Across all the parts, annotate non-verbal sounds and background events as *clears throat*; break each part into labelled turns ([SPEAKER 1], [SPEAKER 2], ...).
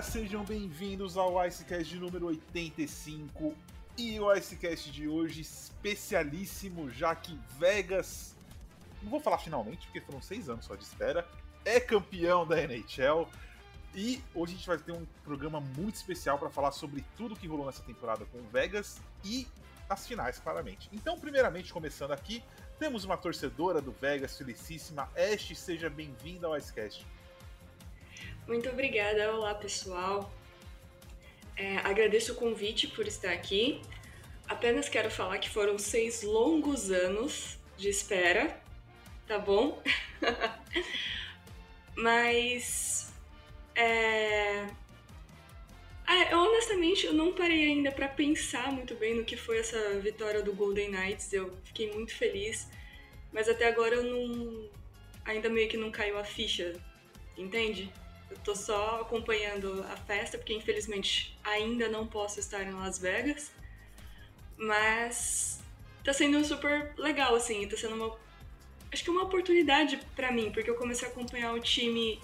[SPEAKER 1] galera, sejam bem-vindos ao Icecast número 85 e o Icecast de hoje especialíssimo, já que Vegas, não vou falar finalmente, porque foram seis anos só de espera, é campeão da NHL e hoje a gente vai ter um programa muito especial para falar sobre tudo que rolou nessa temporada com Vegas e as finais, claramente. Então, primeiramente, começando aqui, temos uma torcedora do Vegas, felicíssima. Ash, seja bem-vinda ao Icecast.
[SPEAKER 2] Muito obrigada. Olá, pessoal. É, agradeço o convite por estar aqui. Apenas quero falar que foram seis longos anos de espera, tá bom? *laughs* Mas. É... Ah, eu honestamente eu não parei ainda para pensar muito bem no que foi essa vitória do Golden Knights. Eu fiquei muito feliz, mas até agora eu não. Ainda meio que não caiu a ficha, entende? Eu tô só acompanhando a festa, porque infelizmente ainda não posso estar em Las Vegas. Mas tá sendo super legal, assim, tá sendo uma. Acho que uma oportunidade para mim, porque eu comecei a acompanhar o time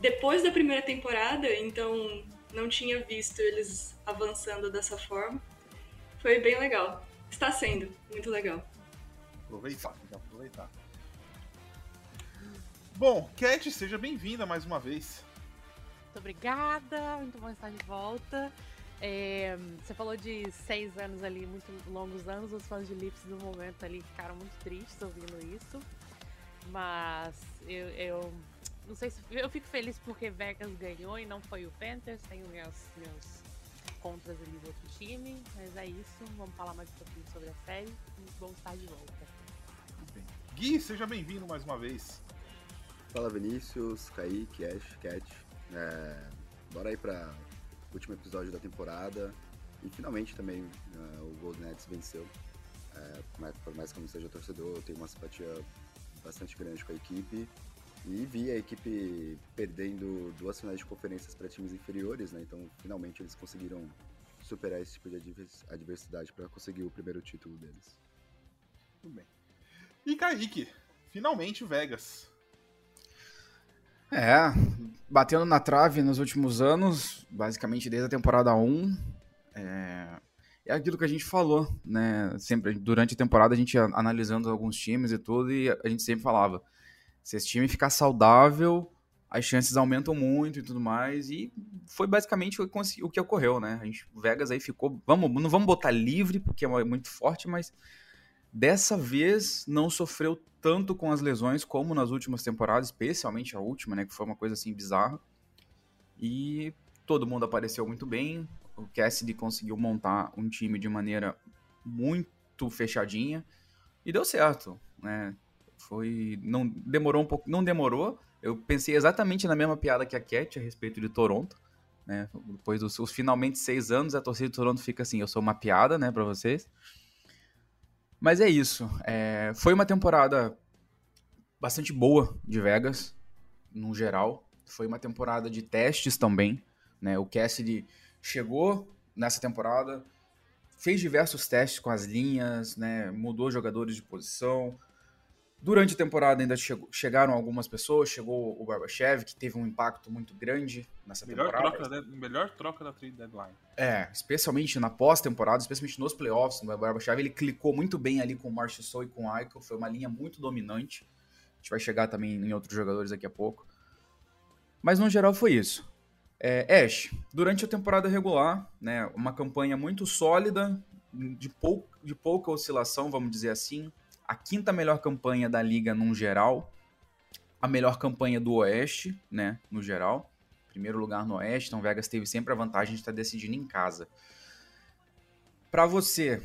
[SPEAKER 2] depois da primeira temporada, então não tinha visto eles avançando dessa forma. Foi bem legal. Está sendo muito legal.
[SPEAKER 1] Aproveitar, aproveitar. Bom, Cat, seja bem-vinda mais uma vez.
[SPEAKER 3] Muito obrigada, muito bom estar de volta. É, você falou de seis anos ali, muito longos anos. Os fãs de Lips no momento ali ficaram muito tristes ouvindo isso. Mas eu, eu não sei se. Eu fico feliz porque Vegas ganhou e não foi o Panthers. Tenho meus, meus contras ali do outro time. Mas é isso. Vamos falar mais um pouquinho sobre a série. Muito bom estar de volta.
[SPEAKER 1] Gui, seja bem-vindo mais uma vez.
[SPEAKER 4] Fala Vinícius, Kaique, Ash, Cat. É, bora aí para o último episódio da temporada. E finalmente também uh, o Golden Nets venceu. É, por mais que eu não seja torcedor, eu tenho uma simpatia bastante grande com a equipe. E vi a equipe perdendo duas finais de conferências para times inferiores, né? Então finalmente eles conseguiram superar esse tipo de adversidade para conseguir o primeiro título deles.
[SPEAKER 1] Tudo bem. E Kaique, finalmente Vegas.
[SPEAKER 5] É, batendo na trave nos últimos anos, basicamente desde a temporada 1. É, é aquilo que a gente falou, né? Sempre, durante a temporada, a gente ia analisando alguns times e tudo, e a gente sempre falava: se esse time ficar saudável, as chances aumentam muito e tudo mais. E foi basicamente o que ocorreu, né? A gente, o Vegas aí ficou. Vamos, não vamos botar livre, porque é muito forte, mas dessa vez não sofreu tanto com as lesões como nas últimas temporadas, especialmente a última, né, que foi uma coisa assim bizarra. E todo mundo apareceu muito bem. O Cassidy conseguiu montar um time de maneira muito fechadinha e deu certo, né? Foi não demorou um pouco, não demorou. Eu pensei exatamente na mesma piada que a Cat a respeito de Toronto, né? Depois dos, dos finalmente seis anos, a torcida de Toronto fica assim, eu sou uma piada, né, para vocês. Mas é isso. É, foi uma temporada bastante boa de Vegas, no geral. Foi uma temporada de testes também. Né? O Cassidy chegou nessa temporada, fez diversos testes com as linhas, né? mudou jogadores de posição, Durante a temporada ainda chegou, chegaram algumas pessoas, chegou o Barbachev, que teve um impacto muito grande nessa
[SPEAKER 1] melhor
[SPEAKER 5] temporada.
[SPEAKER 1] Troca, melhor troca da trade deadline.
[SPEAKER 5] É, especialmente na pós-temporada, especialmente nos playoffs, o Barbachev, ele clicou muito bem ali com o Marchessault e com o Eichel, foi uma linha muito dominante. A gente vai chegar também em outros jogadores daqui a pouco. Mas no geral foi isso. É, Ash, durante a temporada regular, né, uma campanha muito sólida, de, pou, de pouca oscilação, vamos dizer assim, a quinta melhor campanha da liga num geral, a melhor campanha do Oeste, né, no geral. Primeiro lugar no Oeste, então Vegas teve sempre a vantagem de estar decidindo em casa. Para você,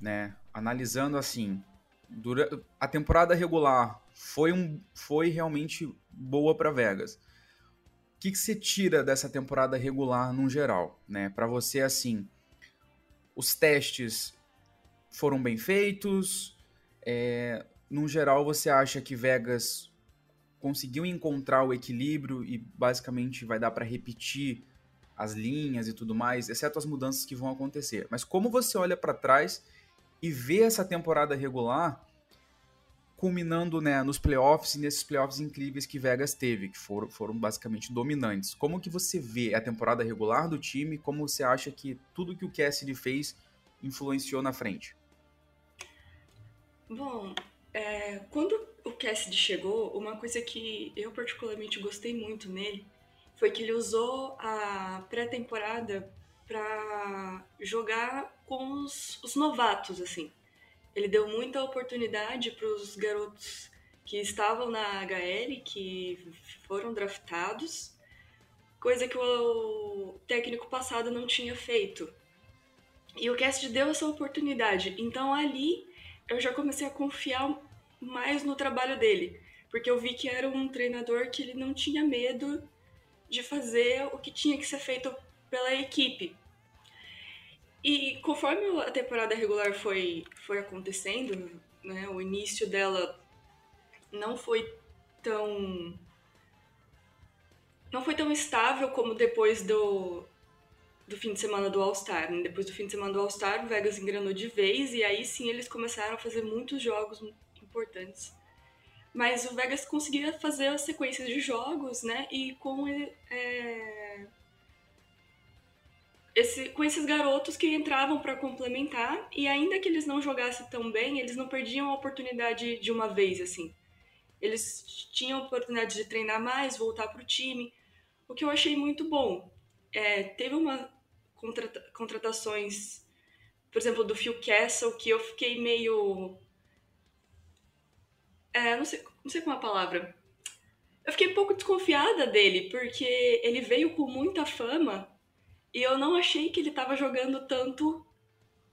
[SPEAKER 5] né, analisando assim, a temporada regular foi, um, foi realmente boa para Vegas. O que, que você tira dessa temporada regular no geral, né? Para você assim, os testes foram bem feitos, é, no geral, você acha que Vegas conseguiu encontrar o equilíbrio e basicamente vai dar para repetir as linhas e tudo mais, exceto as mudanças que vão acontecer. Mas como você olha para trás e vê essa temporada regular, culminando né, nos playoffs e nesses playoffs incríveis que Vegas teve, que foram, foram basicamente dominantes. Como que você vê a temporada regular do time? Como você acha que tudo que o Cassidy fez influenciou na frente?
[SPEAKER 2] Bom, é, quando o Cassidy chegou, uma coisa que eu particularmente gostei muito nele foi que ele usou a pré-temporada para jogar com os, os novatos, assim. Ele deu muita oportunidade para os garotos que estavam na HL, que foram draftados, coisa que o técnico passado não tinha feito. E o Cast deu essa oportunidade. Então ali eu já comecei a confiar mais no trabalho dele, porque eu vi que era um treinador que ele não tinha medo de fazer o que tinha que ser feito pela equipe. E conforme a temporada regular foi, foi acontecendo, né, o início dela não foi tão não foi tão estável como depois do, do fim de semana do All-Star. Né? Depois do fim de semana do All-Star, o Vegas engrenou de vez e aí sim eles começaram a fazer muitos jogos importantes. Mas o Vegas conseguia fazer as sequências de jogos, né? E com é, esse, com esses garotos que entravam para complementar e ainda que eles não jogassem tão bem, eles não perdiam a oportunidade de uma vez assim. Eles tinham a oportunidade de treinar mais, voltar para o time, o que eu achei muito bom. É, teve uma contrata contratações, por exemplo, do Phil Castle, que eu fiquei meio é, não sei, não sei qual é a palavra. Eu fiquei um pouco desconfiada dele, porque ele veio com muita fama e eu não achei que ele estava jogando tanto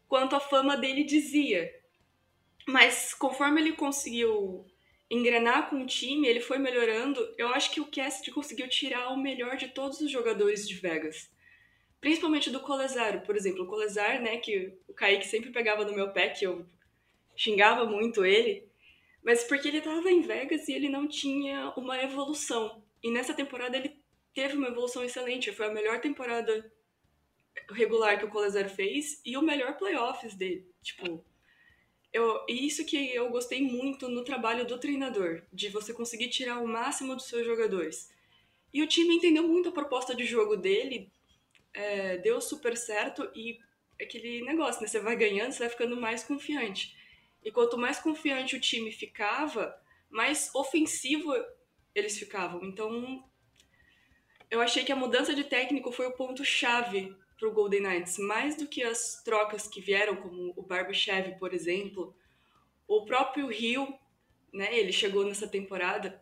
[SPEAKER 2] quanto a fama dele dizia. Mas conforme ele conseguiu engrenar com o time, ele foi melhorando. Eu acho que o Cast conseguiu tirar o melhor de todos os jogadores de Vegas. Principalmente do Colezar, por exemplo. O Colezar, né, que o Kaique sempre pegava no meu pé, que eu xingava muito ele. Mas porque ele estava em Vegas e ele não tinha uma evolução. E nessa temporada ele teve uma evolução excelente. Foi a melhor temporada regular que o Colezer fez e o melhor playoffs dele. Tipo, eu, isso que eu gostei muito no trabalho do treinador, de você conseguir tirar o máximo dos seus jogadores. E o time entendeu muito a proposta de jogo dele, é, deu super certo e aquele negócio, né? Você vai ganhando, você vai ficando mais confiante. E quanto mais confiante o time ficava, mais ofensivo eles ficavam. Então, eu achei que a mudança de técnico foi o ponto-chave para o Golden Knights, mais do que as trocas que vieram, como o Barbashev, por exemplo, o próprio Rio, né, ele chegou nessa temporada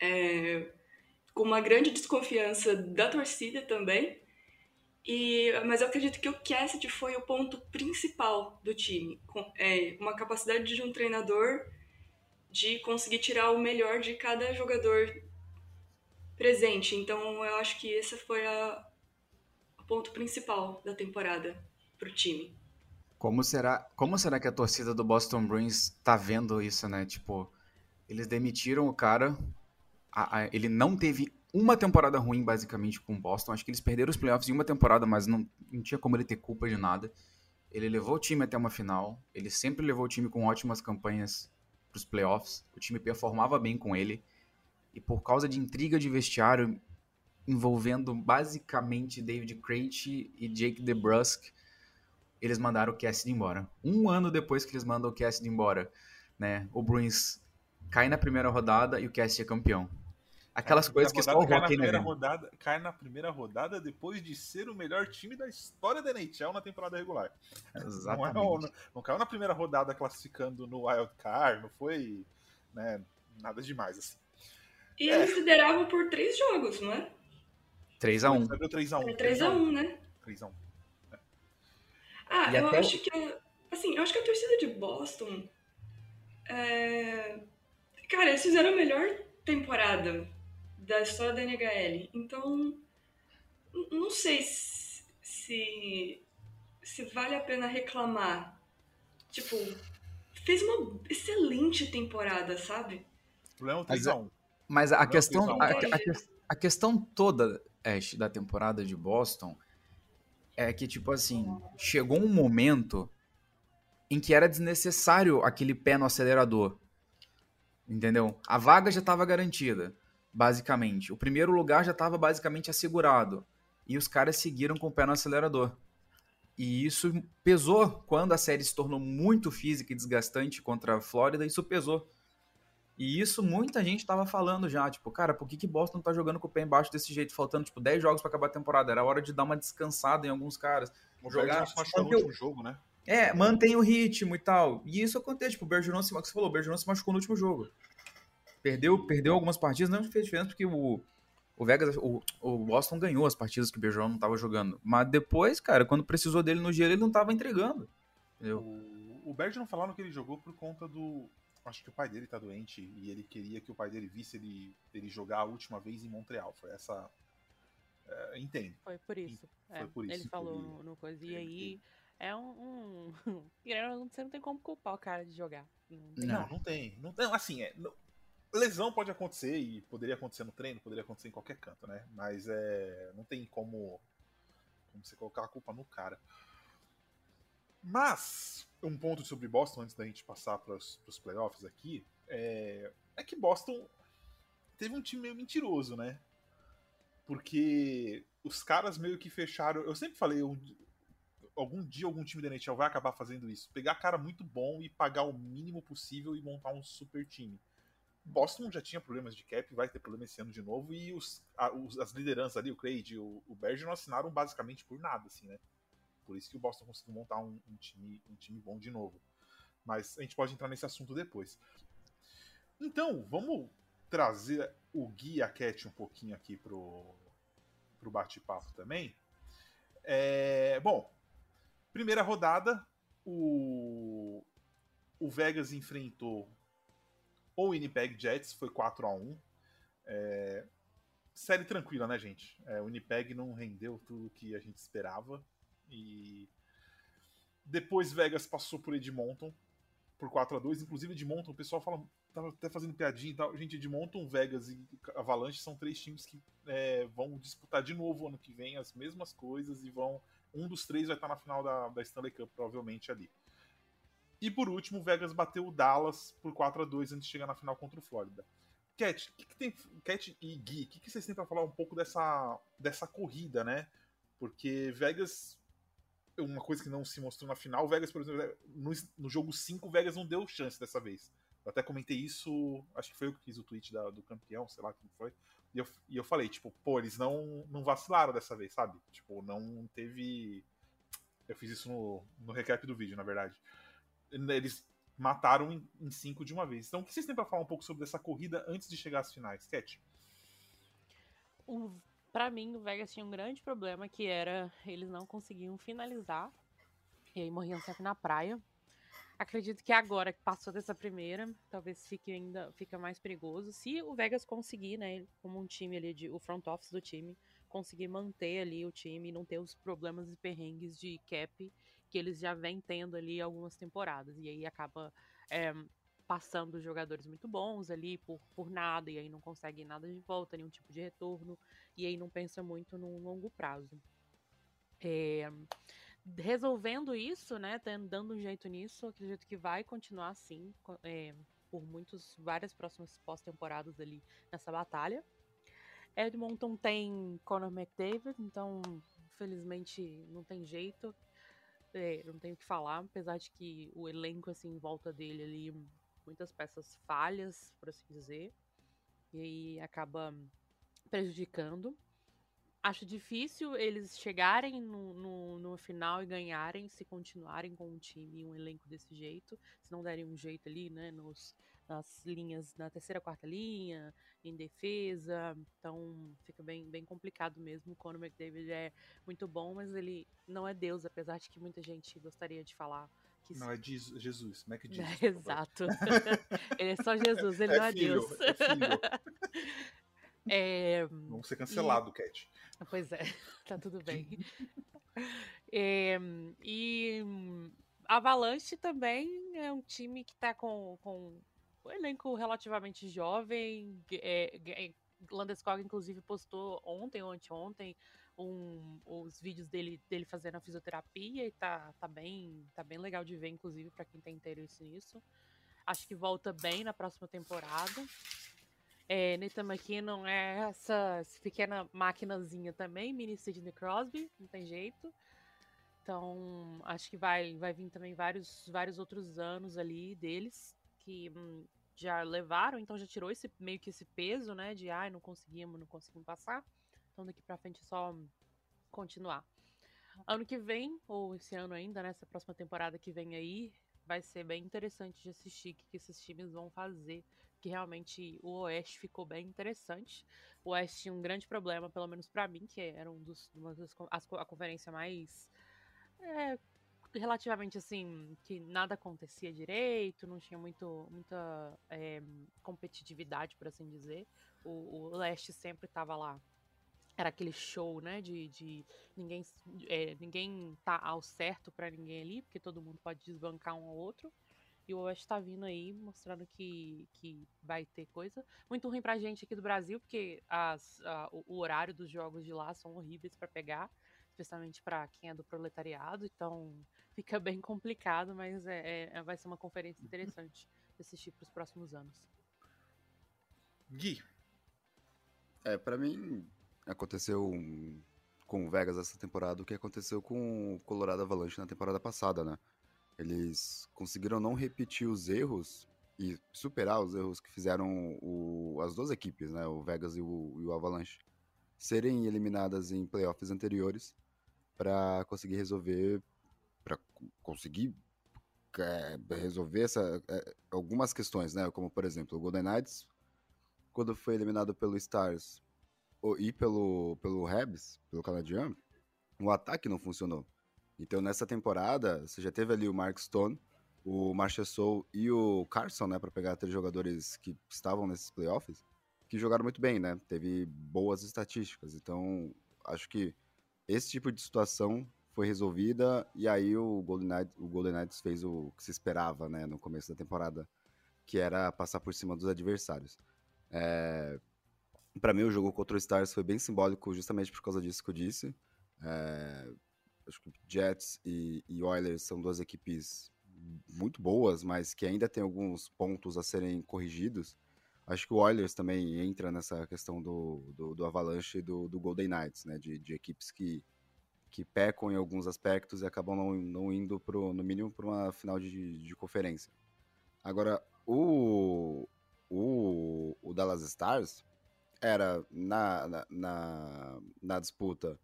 [SPEAKER 2] é, com uma grande desconfiança da torcida também, e, mas eu acredito que o Cassidy foi o ponto principal do time, com, é, uma capacidade de um treinador de conseguir tirar o melhor de cada jogador presente. Então eu acho que esse foi a, ponto principal da temporada para o time.
[SPEAKER 5] Como será, como será que a torcida do Boston Bruins tá vendo isso, né? Tipo, eles demitiram o cara, a, a, ele não teve uma temporada ruim, basicamente, com o Boston. Acho que eles perderam os playoffs em uma temporada, mas não, não tinha como ele ter culpa de nada. Ele levou o time até uma final, ele sempre levou o time com ótimas campanhas para os playoffs. O time performava bem com ele. E por causa de intriga de vestiário, envolvendo basicamente David Crate e Jake DeBrusque, eles mandaram o Cassidy embora. Um ano depois que eles mandam o Cassidy embora, né, o Bruins cai na primeira rodada e o Cassidy é campeão. Aquelas coisas que só o Rock
[SPEAKER 1] na rodada, Cai na primeira rodada depois de ser o melhor time da história da NHL na temporada regular.
[SPEAKER 5] Exatamente.
[SPEAKER 1] Não, é, não caiu na primeira rodada classificando no Wild Card, não foi né, nada demais assim.
[SPEAKER 2] E é. eles lideravam por três jogos, não é?
[SPEAKER 5] 3x1.
[SPEAKER 1] 3x1.
[SPEAKER 2] 3x1, né?
[SPEAKER 1] 3x1.
[SPEAKER 2] É. Ah, e eu até... acho que. Assim, eu acho que a torcida de Boston. É... Cara, eles fizeram a melhor temporada da história da NHL. Então, não sei se, se vale a pena reclamar. Tipo, fez uma excelente temporada, sabe?
[SPEAKER 1] O problema é 3x1.
[SPEAKER 5] Mas a questão, a, a, a, questão toda Ash, da temporada de Boston é que, tipo assim, chegou um momento em que era desnecessário aquele pé no acelerador. Entendeu? A vaga já estava garantida, basicamente. O primeiro lugar já estava basicamente assegurado. E os caras seguiram com o pé no acelerador. E isso pesou quando a série se tornou muito física e desgastante contra a Flórida, isso pesou. E isso muita gente tava falando já, tipo, cara, por que, que Boston tá jogando com o pé embaixo desse jeito, faltando, tipo, 10 jogos para acabar a temporada? Era hora de dar uma descansada em alguns caras.
[SPEAKER 1] O jogar machucou no último jogo, né?
[SPEAKER 5] É, mantém o ritmo e tal. E isso acontece, tipo, o Bergeron, se, você falou, o Bergeron se machucou no último jogo. Perdeu, perdeu algumas partidas, não fez diferença porque o, o Vegas, o, o Boston ganhou as partidas que o Bergeron não tava jogando. Mas depois, cara, quando precisou dele no gelo, ele não tava entregando. Entendeu?
[SPEAKER 1] O, o Bergeron falaram que ele jogou por conta do. Acho que o pai dele tá doente e ele queria que o pai dele visse ele, ele jogar a última vez em Montreal. Foi essa. É, entendo.
[SPEAKER 3] Foi por isso.
[SPEAKER 1] Foi
[SPEAKER 3] é,
[SPEAKER 1] por isso
[SPEAKER 3] ele falou
[SPEAKER 1] ele-
[SPEAKER 3] no, coisa. E
[SPEAKER 1] ele-
[SPEAKER 3] aí é um. um... *laughs* Você não tem como culpar o cara de jogar. Não
[SPEAKER 1] Não,
[SPEAKER 5] Não.
[SPEAKER 1] tem. Não, não, assim, é, não- lesão pode acontecer e poderia acontecer no treino, poderia acontecer em qualquer canto, né? Mas é, não tem como, como você colocar a culpa no cara. Mas, um ponto sobre Boston, antes da gente passar para os playoffs aqui, é, é que Boston teve um time meio mentiroso, né? Porque os caras meio que fecharam. Eu sempre falei, um- algum dia algum time da NHL vai acabar fazendo isso. Pegar cara muito bom e pagar o mínimo possível e montar um super time. Boston já tinha problemas de cap, vai ter problema esse ano de novo, e os, a- os- as lideranças ali, o Craig e o, o Bergeron assinaram basicamente por nada, assim, né? Por isso que o Boston conseguiu montar um, um time, um time bom de novo. Mas a gente pode entrar nesse assunto depois. Então, vamos trazer o Gui e a Cat um pouquinho aqui pro, pro bate-papo também. É, bom, primeira rodada, o, o Vegas enfrentou o Winnipeg Jets, foi 4 a 1 É, Série tranquila, né, gente? É, o Winnipeg não rendeu tudo que a gente esperava. E depois Vegas passou por Edmonton por 4 a 2 Inclusive, Edmonton, o pessoal fala, tava até fazendo piadinha e tal. Gente, Edmonton, Vegas e Avalanche são três times que é, vão disputar de novo ano que vem as mesmas coisas e vão. Um dos três vai estar na final da, da Stanley Cup, provavelmente ali. E por último, o Vegas bateu o Dallas por 4 a 2 antes de chegar na final contra o Flórida. Cat, que, que tem. Cat e Gui, o que, que vocês têm pra falar um pouco dessa, dessa corrida, né? Porque Vegas. Uma coisa que não se mostrou na final, o Vegas, por exemplo, no, no jogo 5, o Vegas não deu chance dessa vez. Eu até comentei isso, acho que foi eu que fiz o tweet da- do campeão, sei lá quem foi. E eu, e eu falei, tipo, pô, eles não, não vacilaram dessa vez, sabe? Tipo, não teve. Eu fiz isso no, no recap do vídeo, na verdade. Eles mataram em, em cinco de uma vez. Então, o que vocês têm pra falar um pouco sobre essa corrida antes de chegar às finais, Cat?
[SPEAKER 3] O, pra mim, o Vegas tinha um grande problema que era eles não conseguiam finalizar. E aí morriam sempre na praia. Acredito que agora que passou dessa primeira, talvez fique ainda fica mais perigoso. Se o Vegas conseguir, né, como um time ali, de, o front office do time, conseguir manter ali o time e não ter os problemas e perrengues de cap que eles já vêm tendo ali algumas temporadas. E aí acaba é, passando jogadores muito bons ali por, por nada, e aí não consegue nada de volta, nenhum tipo de retorno, e aí não pensa muito no longo prazo. É, resolvendo isso, né, dando um jeito nisso, acredito que vai continuar assim, é, por muitos, várias próximas pós-temporadas ali nessa batalha. Edmonton tem Conor McDavid, então, infelizmente, não tem jeito. É, não tenho o que falar, apesar de que o elenco, assim, em volta dele ali, muitas peças falhas, por assim dizer. E aí acaba prejudicando. Acho difícil eles chegarem no, no, no final e ganharem se continuarem com um time e um elenco desse jeito. Se não derem um jeito ali, né, nos, nas linhas, na terceira, quarta linha, em defesa. Então fica bem, bem complicado mesmo. O Conor McDavid é muito bom, mas ele não é Deus, apesar de que muita gente gostaria de falar que
[SPEAKER 1] Não, é Jesus, Jesus Mac Jesus.
[SPEAKER 3] né,
[SPEAKER 1] por favor.
[SPEAKER 3] Exato. *laughs* ele é só Jesus, ele
[SPEAKER 1] É
[SPEAKER 3] não é
[SPEAKER 1] filho,
[SPEAKER 3] Deus.
[SPEAKER 1] é filho. *laughs*
[SPEAKER 3] É,
[SPEAKER 1] Vamos ser cancelado, Cat.
[SPEAKER 3] Pois é, *laughs* tá tudo bem. É, e Avalanche também é um time que tá com, com um elenco relativamente jovem. É, é, Landeskog, inclusive, postou ontem ou anteontem um, os vídeos dele, dele fazendo a fisioterapia e tá, tá, bem, tá bem legal de ver, inclusive, para quem tem interesse nisso. acho que volta bem na próxima temporada. É, Nathan McKinnon é essa, essa pequena maquinazinha também, mini Sidney Crosby, não tem jeito. Então, acho que vai, vai vir também vários, vários outros anos ali deles que hum, já levaram, então já tirou esse meio que esse peso, né, de ai, não conseguimos, não conseguimos passar. Então daqui para frente é só continuar. Ano que vem, ou esse ano ainda, nessa né, próxima temporada que vem aí, vai ser bem interessante de assistir o que esses times vão fazer. Que realmente o Oeste ficou bem interessante. O Oeste tinha um grande problema, pelo menos para mim, que era um dos, uma das, a conferência mais é, relativamente assim, que nada acontecia direito, não tinha muito, muita é, competitividade, por assim dizer. O, o leste sempre estava lá. Era aquele show, né? De, de ninguém, é, ninguém tá ao certo para ninguém ali, porque todo mundo pode desbancar um ao outro. E o Oeste tá vindo aí, mostrando que, que vai ter coisa. Muito ruim pra gente aqui do Brasil, porque as, a, o, horário dos jogos de lá são horríveis para pegar especialmente para quem é do proletariado, então fica bem complicado, mas é, é vai ser uma conferência interessante de assistir para os próximos anos.
[SPEAKER 1] Gui.
[SPEAKER 4] É, para mim aconteceu um, com o Vegas essa temporada o que aconteceu com o Colorado Avalanche na temporada passada, né? Eles conseguiram não repetir os erros e superar os erros que fizeram o, as duas equipes, né? O Vegas e o, e o Avalanche serem eliminadas em playoffs anteriores para conseguir resolver conseguir é, resolver essa, é, algumas questões, né? Como, por exemplo, o Golden Knights, quando foi eliminado pelo Stars e pelo, pelo Habs, pelo canadiano, o ataque não funcionou. Então, nessa temporada, você já teve ali o Mark Stone, o Marchessault e o Carson, né? Para pegar três jogadores que estavam nesses playoffs, que jogaram muito bem, né? Teve boas estatísticas. Então, acho que esse tipo de situação foi resolvida e aí o Golden, Knights, o Golden Knights fez o que se esperava, né, no começo da temporada, que era passar por cima dos adversários. É... Para mim, o jogo contra o Stars foi bem simbólico justamente por causa disso que eu disse. É... Acho que Jets e, e Oilers são duas equipes muito boas, mas que ainda tem alguns pontos a serem corrigidos. Acho que o Oilers também entra nessa questão do, do, do Avalanche e do, do Golden Knights, né? De, de equipes que que pecam em alguns aspectos e acabam não, não indo, pro, no mínimo, para uma final de, de conferência. Agora, o, o, o Dallas Stars era, na, na, na, na disputa,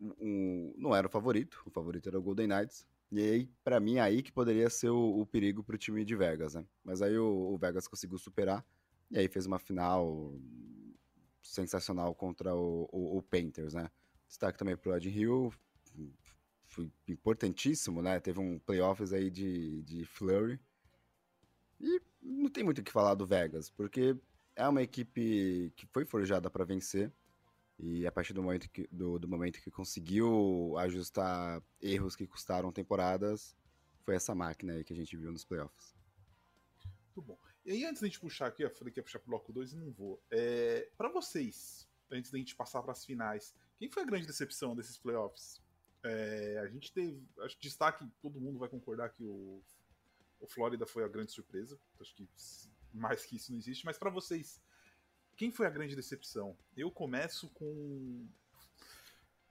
[SPEAKER 4] um, não era o favorito, o favorito era o Golden Knights. E aí, para mim, aí que poderia ser o, o perigo para o time de Vegas, né? Mas aí o, o Vegas conseguiu superar e aí fez uma final sensacional contra o, o, o Panthers, né? Destaque também pro Ed Hill, foi importantíssimo, né? Teve um playoffs aí de, de Flurry. E não tem muito o que falar do Vegas, porque é uma equipe que foi forjada para vencer. E a partir do momento, que, do, do momento que conseguiu ajustar erros que custaram temporadas, foi essa máquina aí que a gente viu nos playoffs.
[SPEAKER 1] Muito bom. E aí, antes da gente puxar aqui, eu falei que ia puxar pro bloco 2 e não vou. É, para vocês, antes da gente passar para as finais, quem foi a grande decepção desses playoffs? É, a gente teve. Acho que destaque, todo mundo vai concordar que o, o Flórida foi a grande surpresa. Acho que mais que isso não existe. Mas para vocês, quem foi a grande decepção? Eu começo com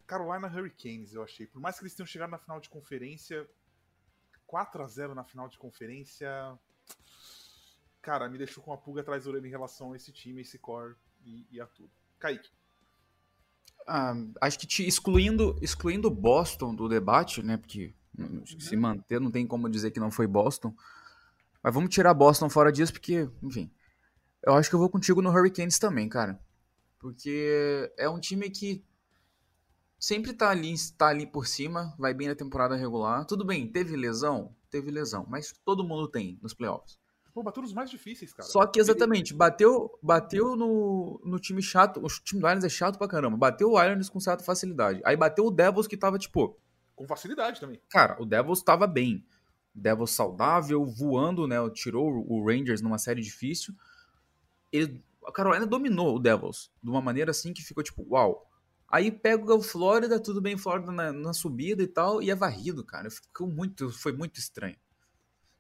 [SPEAKER 1] Carolina Hurricanes, eu achei. Por mais que eles tenham chegado na final de conferência, 4 a 0 na final de conferência, cara, me deixou com uma pulga atrás da orelha em relação a esse time, esse core e, e a tudo. Kaique.
[SPEAKER 5] Ah, acho que te, excluindo excluindo Boston do debate, né? Porque uhum. se manter não tem como dizer que não foi Boston. Mas vamos tirar Boston fora disso, porque, enfim. Eu acho que eu vou contigo no Hurricanes também, cara. Porque é um time que sempre tá ali, tá ali por cima, vai bem na temporada regular. Tudo bem, teve lesão? Teve lesão, mas todo mundo tem nos playoffs.
[SPEAKER 1] Pô, bateu nos mais difíceis, cara.
[SPEAKER 5] Só que exatamente, bateu, bateu no, no time chato. O time do Islanders é chato pra caramba. Bateu o Islanders com certa facilidade. Aí bateu o Devils que tava, tipo.
[SPEAKER 1] Com facilidade também.
[SPEAKER 5] Cara, o Devils tava bem. Devils saudável, voando, né? Tirou o Rangers numa série difícil. Ele, a Carolina dominou o Devils de uma maneira assim que ficou tipo, uau. Aí pega o Flórida, tudo bem, Flórida na, na subida e tal, e é varrido, cara. Ficou muito, foi muito estranho.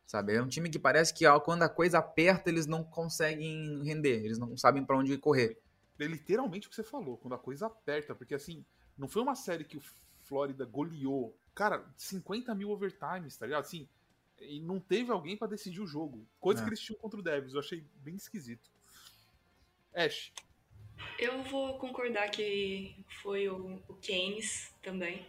[SPEAKER 5] Sabe? É um time que parece que ó, quando a coisa aperta, eles não conseguem render, eles não sabem para onde correr.
[SPEAKER 1] É literalmente o que você falou, quando a coisa aperta, porque assim, não foi uma série que o Flórida goleou, cara, 50 mil overtimes, tá ligado? Assim, e não teve alguém para decidir o jogo. Coisa
[SPEAKER 5] É.
[SPEAKER 1] que eles tinham contra o Devils, eu achei bem esquisito. Ash,
[SPEAKER 2] Eu vou concordar que foi o, o Keynes também,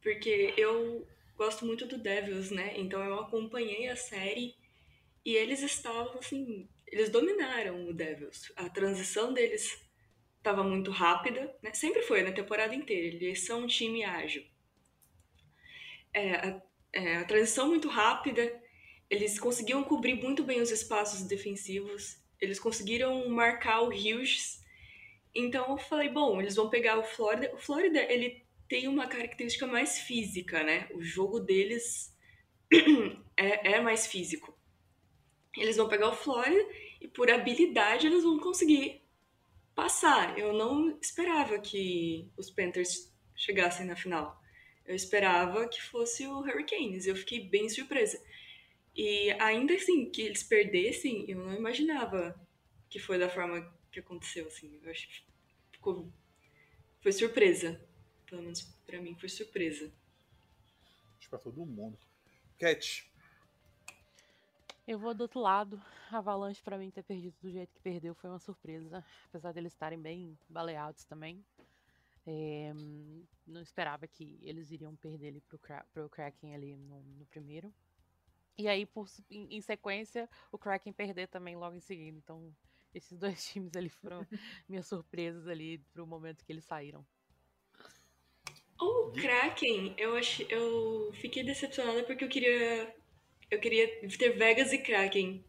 [SPEAKER 2] porque eu gosto muito do Devils, né? Então eu acompanhei a série e eles estavam assim, eles dominaram o Devils. A transição deles estava muito rápida, né? Sempre foi na temporada inteira. Eles são um time ágil. É, a, é, a transição muito rápida. Eles conseguiam cobrir muito bem os espaços defensivos. Eles conseguiram marcar o Hughes então eu falei, bom, eles vão pegar o Flórida. O Flórida, ele tem uma característica mais física, né? O jogo deles *clears throat* é, é mais físico. Eles vão pegar o Flórida e por habilidade eles vão conseguir passar. Eu não esperava que os Panthers chegassem na final. Eu esperava que fosse o Hurricanes. Eu fiquei bem surpresa. E ainda assim, que eles perdessem, eu não imaginava que foi da forma que aconteceu, assim. Eu acho que ficou... Foi surpresa. Pelo menos pra mim foi surpresa.
[SPEAKER 1] acho pra todo mundo. Cat,
[SPEAKER 3] Eu vou do outro lado. A Avalanche, pra mim, ter perdido do jeito que perdeu foi uma surpresa. Apesar deles estarem bem baleados também. É, não esperava que eles iriam perder ali pro, pro Kraken ali no, no primeiro. E aí, por, em, em sequência, o Kraken perder também logo em seguida. Então, esses dois *laughs* times ali foram minhas surpresas ali pro momento que eles saíram.
[SPEAKER 2] O Kraken, eu achei, eu fiquei decepcionada porque eu queria eu queria ter Vegas e Kraken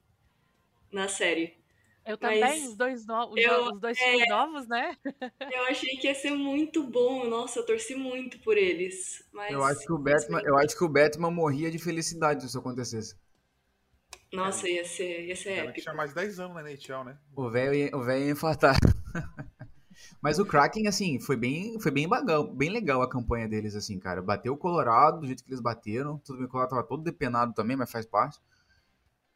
[SPEAKER 2] na série.
[SPEAKER 3] Eu
[SPEAKER 2] Mas
[SPEAKER 3] também, os dois, no, os,
[SPEAKER 2] eu-
[SPEAKER 3] os dois times novos, né? *laughs*
[SPEAKER 2] Eu achei que ia ser muito bom. Nossa, eu torci muito por eles. Mas
[SPEAKER 5] Eu acho que o Batman, eu acho que o Batman morria de felicidade se isso acontecesse.
[SPEAKER 2] Nossa, ia ser, ia ser épico.
[SPEAKER 1] tinha mais 10 anos na NHL, né?
[SPEAKER 5] O velho ia, o velho ia infartar. *laughs* Mas o Kraken, assim, foi bem, foi bem, bagão, bem legal a campanha deles, assim, cara. Bateu o Colorado do jeito que eles bateram. Tudo bem que o Colorado tava todo depenado também, mas faz parte.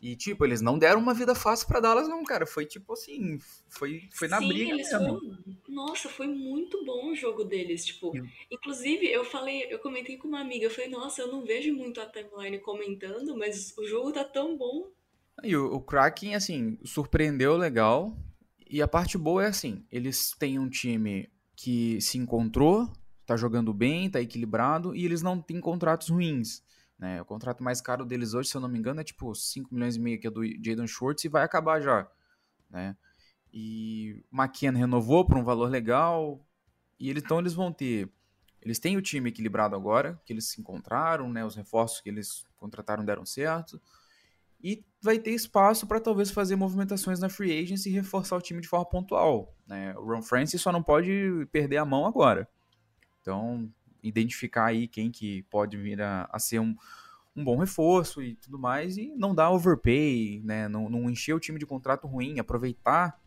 [SPEAKER 5] E, tipo, eles não deram uma vida fácil pra Dallas, não, cara. Foi, tipo, assim, foi, foi na
[SPEAKER 2] Sim,
[SPEAKER 5] briga
[SPEAKER 2] eles
[SPEAKER 5] mesmo.
[SPEAKER 2] foram. Nossa, foi muito bom o jogo deles. Tipo,
[SPEAKER 5] Sim.
[SPEAKER 2] inclusive, eu falei, eu comentei com uma amiga, eu falei, nossa, eu não vejo muito a timeline comentando, mas o jogo tá tão bom.
[SPEAKER 5] E o, o Kraken, assim, surpreendeu legal. E a parte boa é assim, eles têm um time que se encontrou, tá jogando bem, tá equilibrado, e eles não têm contratos ruins. Né? O contrato mais caro deles hoje, se eu não me engano, é tipo 5 milhões e meio que é do Jaden Schwartz e vai acabar já. Né? E McKenna renovou por um valor legal. E eles, então eles vão ter. Eles têm o time equilibrado agora, que eles se encontraram, né? Os reforços que eles contrataram deram certo. E vai ter espaço para talvez fazer movimentações na free agency e reforçar o time de forma pontual. Né? O Ron Francis só não pode perder a mão agora. Então, identificar aí quem que pode vir a, a ser um, um bom reforço e tudo mais, e não dar overpay, né? não, não encher o time de contrato ruim, aproveitar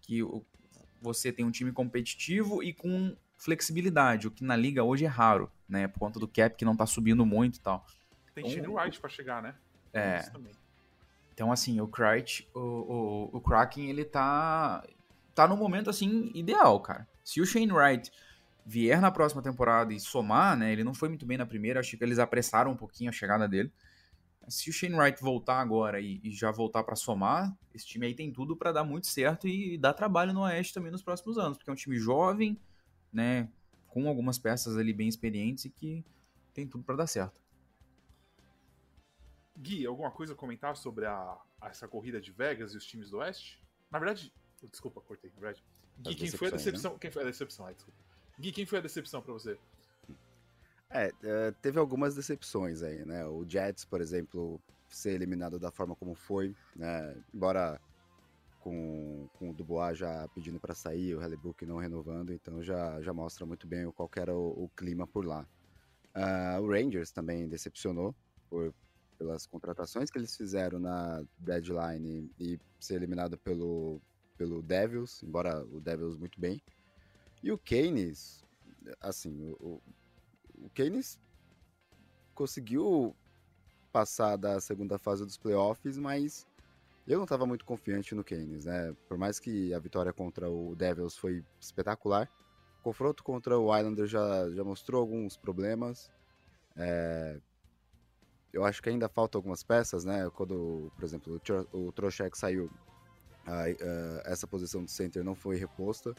[SPEAKER 5] que o- você tem um time competitivo e com flexibilidade, o que na liga hoje é raro, né? Por conta do cap que não tá subindo muito e tal.
[SPEAKER 1] Tem
[SPEAKER 5] Então,
[SPEAKER 1] Shane Wright pra chegar, né?
[SPEAKER 5] É.
[SPEAKER 1] Isso também.
[SPEAKER 5] Então, assim, o Krite, o, o, o Kraken, ele tá, tá no momento, assim, ideal, cara. Se o Shane Wright vier na próxima temporada e somar, né, ele não foi muito bem na primeira, acho que eles apressaram um pouquinho a chegada dele. Se o Shane Wright voltar agora e, e já voltar pra somar, esse time aí tem tudo pra dar muito certo e, dar trabalho no Oeste também nos próximos anos, porque é um time jovem, né, com algumas peças ali bem experientes e que tem tudo pra dar certo.
[SPEAKER 1] Gui, alguma coisa a comentar sobre a, essa corrida de Vegas e os times do Oeste? Na verdade, desculpa, cortei, na verdade. Gui,
[SPEAKER 4] As
[SPEAKER 1] quem foi a decepção? Quem foi a decepção? Ai, desculpa. Gui, quem foi a decepção pra você?
[SPEAKER 4] É, é, teve algumas decepções aí, né? O Jets, por exemplo, ser eliminado da forma como foi, né? Embora com, com o Dubois já pedindo para sair, o Hellebuck não renovando, então já, já mostra muito bem qual que era o, o clima por lá. Ah, o Rangers também decepcionou por, pelas contratações que eles fizeram na deadline e ser eliminado pelo, pelo Devils, embora o Devils muito bem. E o Keynes, assim, o, o- Keynes conseguiu passar da segunda fase dos playoffs, mas eu não estava muito confiante no Keynes, né? Por mais que a vitória contra o Devils foi espetacular, o confronto contra o Islanders já, já mostrou alguns problemas. É, eu acho que ainda faltam algumas peças, né? Quando, por exemplo, o Trocheck saiu, a, a, essa posição de center não foi reposta.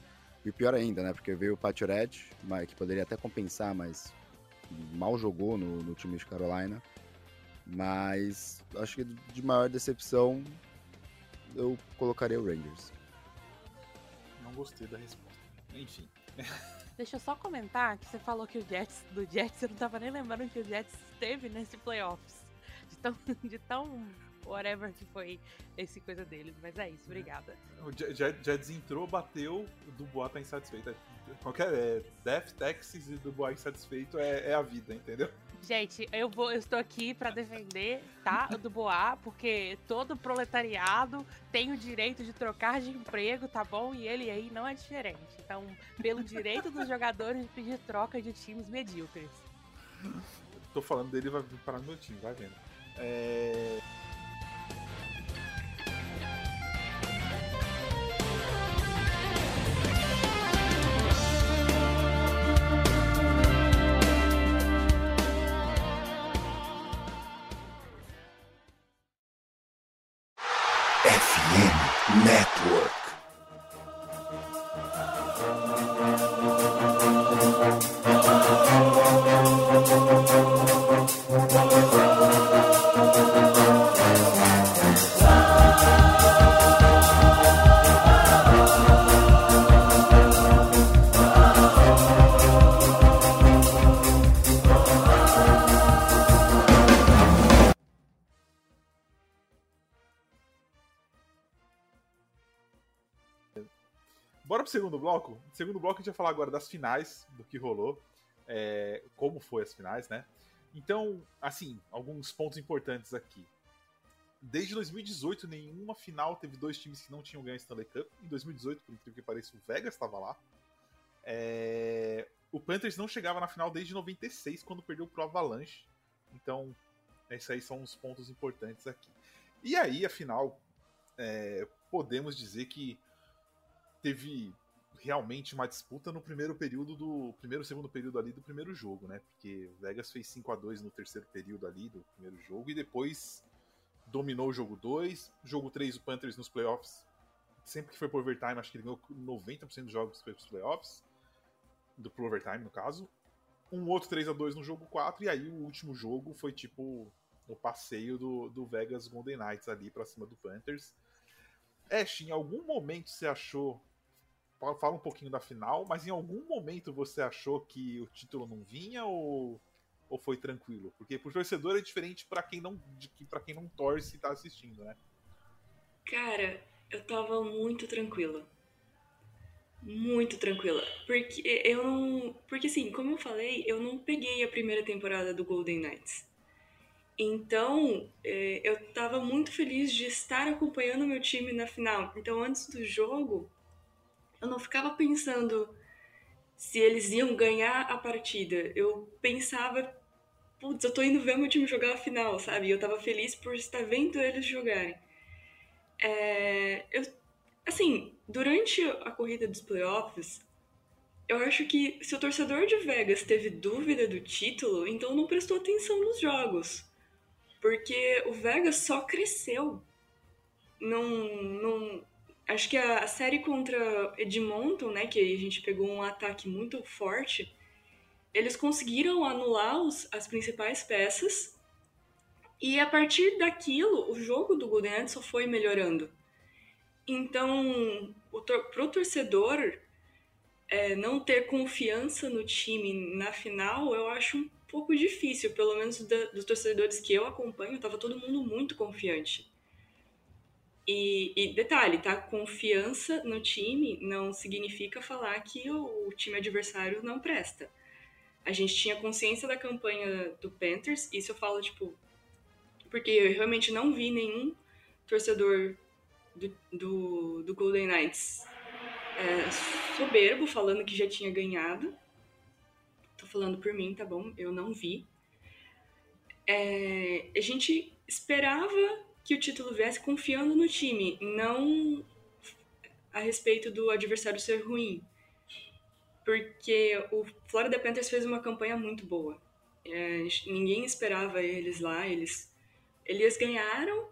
[SPEAKER 4] E pior ainda, né? Porque veio o Paturet, que poderia até compensar, mas mal jogou no, no time de Carolina. Mas acho que de maior decepção eu colocaria o Rangers.
[SPEAKER 1] Não gostei da resposta. Enfim. *laughs*
[SPEAKER 3] Deixa eu só comentar que você falou que o Jets do Jets, *laughs* eu não tava nem lembrando que o Jets esteve nesse playoffs. De tão, *laughs* de tão whatever que foi esse coisa deles. Mas é isso, obrigada.
[SPEAKER 1] O Jets entrou, bateu, o Dubois tá insatisfeito. Qualquer é, Death, Texas e Dubois insatisfeito é, é a vida, entendeu?
[SPEAKER 3] Gente, eu vou, eu estou aqui para defender, tá, o Dubois, porque todo proletariado tem o direito de trocar de emprego, tá bom? E ele aí não é diferente. Então, pelo direito dos jogadores de pedir troca de times medíocres.
[SPEAKER 1] Tô falando dele, vai parar no meu time, vai vendo. É... bloco. No segundo bloco a gente vai falar agora das finais, do que rolou, é, como foi as finais, né? Então, assim, alguns pontos importantes aqui. Desde 2018, nenhuma final teve dois times que não tinham ganho Stanley Cup. Em 2018, por incrível que pareça, o Vegas estava lá. É... O Panthers não chegava na final desde 96, quando perdeu pro Avalanche. Então, esses aí são os pontos importantes aqui. E aí, afinal, é... podemos dizer que teve realmente uma disputa no primeiro período do primeiro segundo período ali do primeiro jogo, né? Porque o Vegas fez 5 a 2 no terceiro período ali do primeiro jogo e depois dominou o jogo 2, jogo 3 o Panthers nos playoffs. Sempre que foi por overtime, acho que ele ganhou 90% dos jogos para os playoffs, do pro overtime no caso. Um outro 3 a 2 no jogo 4 e aí o último jogo foi tipo o passeio do, do Vegas Golden Knights ali para cima do Panthers. Ash, em algum momento você achou fala um pouquinho da final, mas em algum momento você achou que o título não vinha ou, ou foi tranquilo? Porque pro torcedor é diferente para quem não para quem não torce e tá assistindo, né?
[SPEAKER 2] Cara, eu tava muito tranquila. Muito tranquila. Porque eu não. Porque assim, como eu falei, eu não peguei a primeira temporada do Golden Knights. Então, é, eu tava muito feliz de estar acompanhando meu time na final. Então, antes do jogo, eu não ficava pensando se eles iam ganhar a partida. Eu pensava, putz, eu tô indo ver meu time jogar a final, sabe? Eu tava feliz por estar vendo eles jogarem. É, eu, assim, durante a corrida dos playoffs, eu acho que se o torcedor de Vegas teve dúvida do título, então não prestou atenção nos jogos. Porque o Vegas só cresceu. Não, não, acho que a, série contra Edmonton, né, que a gente pegou um ataque muito forte, eles conseguiram anular os, as principais peças e a partir daquilo o jogo do Golden Knights só foi melhorando. Então, para o torcedor é, não ter confiança no time na final, eu acho um pouco difícil. Pelo menos da, dos torcedores que eu acompanho, estava todo mundo muito confiante. E, e, detalhe, tá? Confiança no time não significa falar que o, time adversário não presta. A gente tinha consciência da campanha do Panthers, isso eu falo, tipo, porque eu realmente não vi nenhum torcedor do, do, do Golden Knights é, soberbo falando que já tinha ganhado. Tô falando por mim, tá bom? Eu não vi. é, a gente esperava que o título viesse confiando no time, não a respeito do adversário ser ruim. Porque o Florida Panthers fez uma campanha muito boa. É, ninguém esperava eles lá, eles, eles ganharam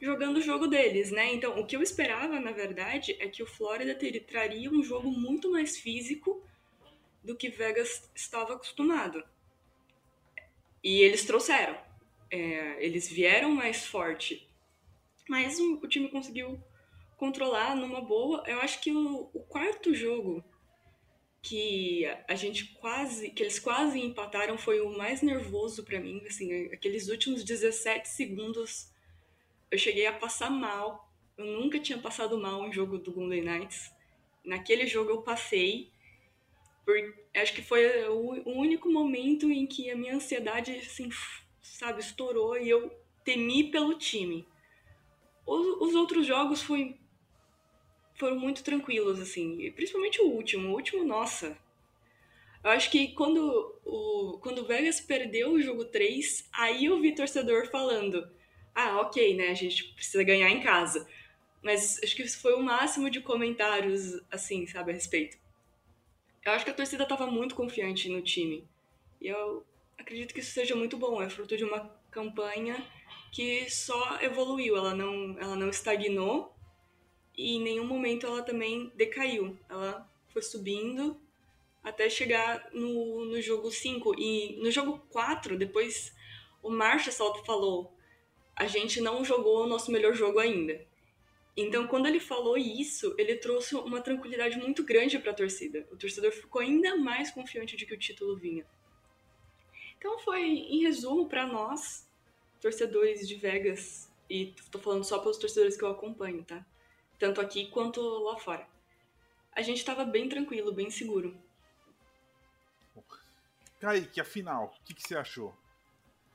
[SPEAKER 2] jogando o jogo deles, né? Então, o que eu esperava, na verdade, é que o Florida teria, traria um jogo muito mais físico do que Vegas estava acostumado. E eles trouxeram. É, eles vieram mais forte. Mas o, o, time conseguiu controlar numa boa. Eu acho que o, o quarto jogo que a gente quase, que eles quase empataram foi o mais nervoso para mim, assim, aqueles últimos 17 segundos eu cheguei a passar mal. Eu nunca tinha passado mal em jogo do Golden Knights. Naquele jogo eu passei. Por, acho que foi o, único momento em que a minha ansiedade, assim, sabe, estourou e eu temi pelo time. Os, os outros jogos foi, foram muito tranquilos, assim, principalmente o último. O último, nossa. Eu acho que quando o, quando o Vegas perdeu o jogo 3, aí eu vi torcedor falando ah, ok, né? A gente precisa ganhar em casa. Mas acho que isso foi o máximo de comentários, assim, sabe, a respeito. Eu acho que a torcida estava muito confiante no time. E eu acredito que isso seja muito bom. É fruto de uma campanha que só evoluiu. Ela não, ela não estagnou e em nenhum momento ela também decaiu. Ela foi subindo até chegar no, no jogo 5. E no jogo 4, depois o Marshall falou a gente não jogou o nosso melhor jogo ainda. Então, quando ele falou isso, ele trouxe uma tranquilidade muito grande para a torcida. O torcedor ficou ainda mais confiante de que o título vinha. Então, foi, em resumo, para nós, torcedores de Vegas, e estou falando só pelos torcedores que eu acompanho, tá? Tanto aqui quanto lá fora. A gente estava bem tranquilo, bem seguro.
[SPEAKER 1] Kaique, afinal, o que, que você achou?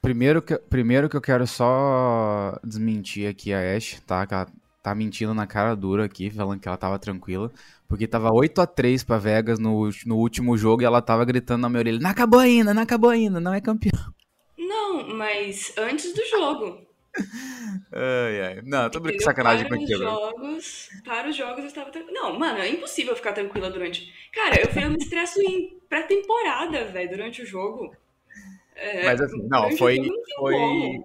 [SPEAKER 5] Primeiro que, primeiro que eu quero só desmentir aqui a Ash, tá? Que ela tá mentindo na cara dura aqui, falando que ela tava tranquila. Porque tava 8 a 3 pra Vegas no, no último jogo e ela tava gritando na minha orelha: Não acabou ainda, não acabou ainda, não é campeão.
[SPEAKER 2] Não, mas antes do jogo. *laughs*
[SPEAKER 5] ai, ai. Não, tô brincando sacanagem
[SPEAKER 2] para contigo. Os jogos, para os jogos eu estava tranquila. Não, mano, é impossível ficar tranquila durante. Cara, eu, eu me estresso em pré-temporada, velho, durante o jogo.
[SPEAKER 5] É, Mas assim, não, foi. foi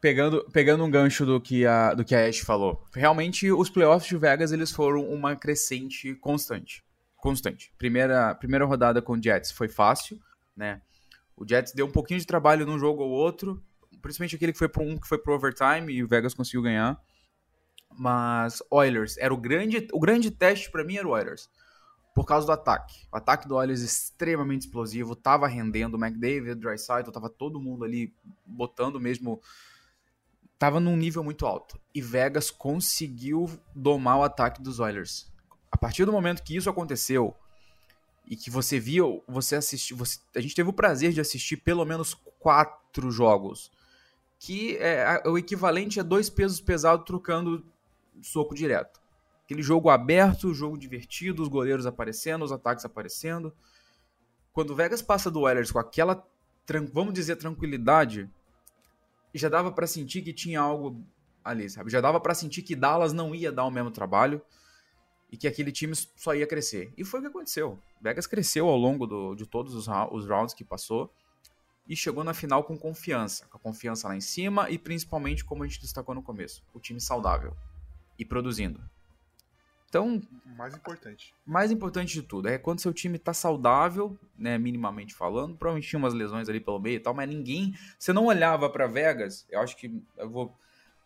[SPEAKER 5] pegando, pegando um gancho do que, a, do que a Ash falou. Realmente, os playoffs de Vegas eles foram uma crescente constante. Constante. Primeira, primeira rodada com o Jets foi fácil, né? O Jets deu um pouquinho de trabalho num jogo ou outro, principalmente aquele que foi para um que foi pro overtime e o Vegas conseguiu ganhar. Mas Oilers era o grande, o grande teste para mim era o Oilers por causa do ataque. O ataque do Oilers extremamente explosivo, tava rendendo, o McDavid, Drysaitel, tava todo mundo ali botando mesmo tava num nível muito alto. E Vegas conseguiu domar o ataque dos Oilers. A partir do momento que isso aconteceu e que você viu, você assistiu, você, a gente teve o prazer de assistir pelo menos quatro jogos, que é o equivalente a dois pesos pesados trocando soco direto. Aquele jogo aberto, jogo divertido, os goleiros aparecendo, os ataques aparecendo. Quando Vegas passa do Oilers com aquela, vamos dizer, tranquilidade, já dava para sentir que tinha algo ali, sabe? Já dava para sentir que Dallas não ia dar o mesmo trabalho e que aquele time só ia crescer. E foi o que aconteceu. Vegas cresceu ao longo do, de todos os, os rounds que passou e chegou na final com confiança, com a confiança lá em cima e principalmente, como a gente destacou no começo, o time saudável e produzindo. Então.
[SPEAKER 1] Mais importante.
[SPEAKER 5] Mais importante de tudo é quando seu time tá saudável, né, minimamente falando. Provavelmente tinha umas lesões ali pelo meio e tal, mas ninguém. Você não olhava para Vegas. Eu acho que eu vou.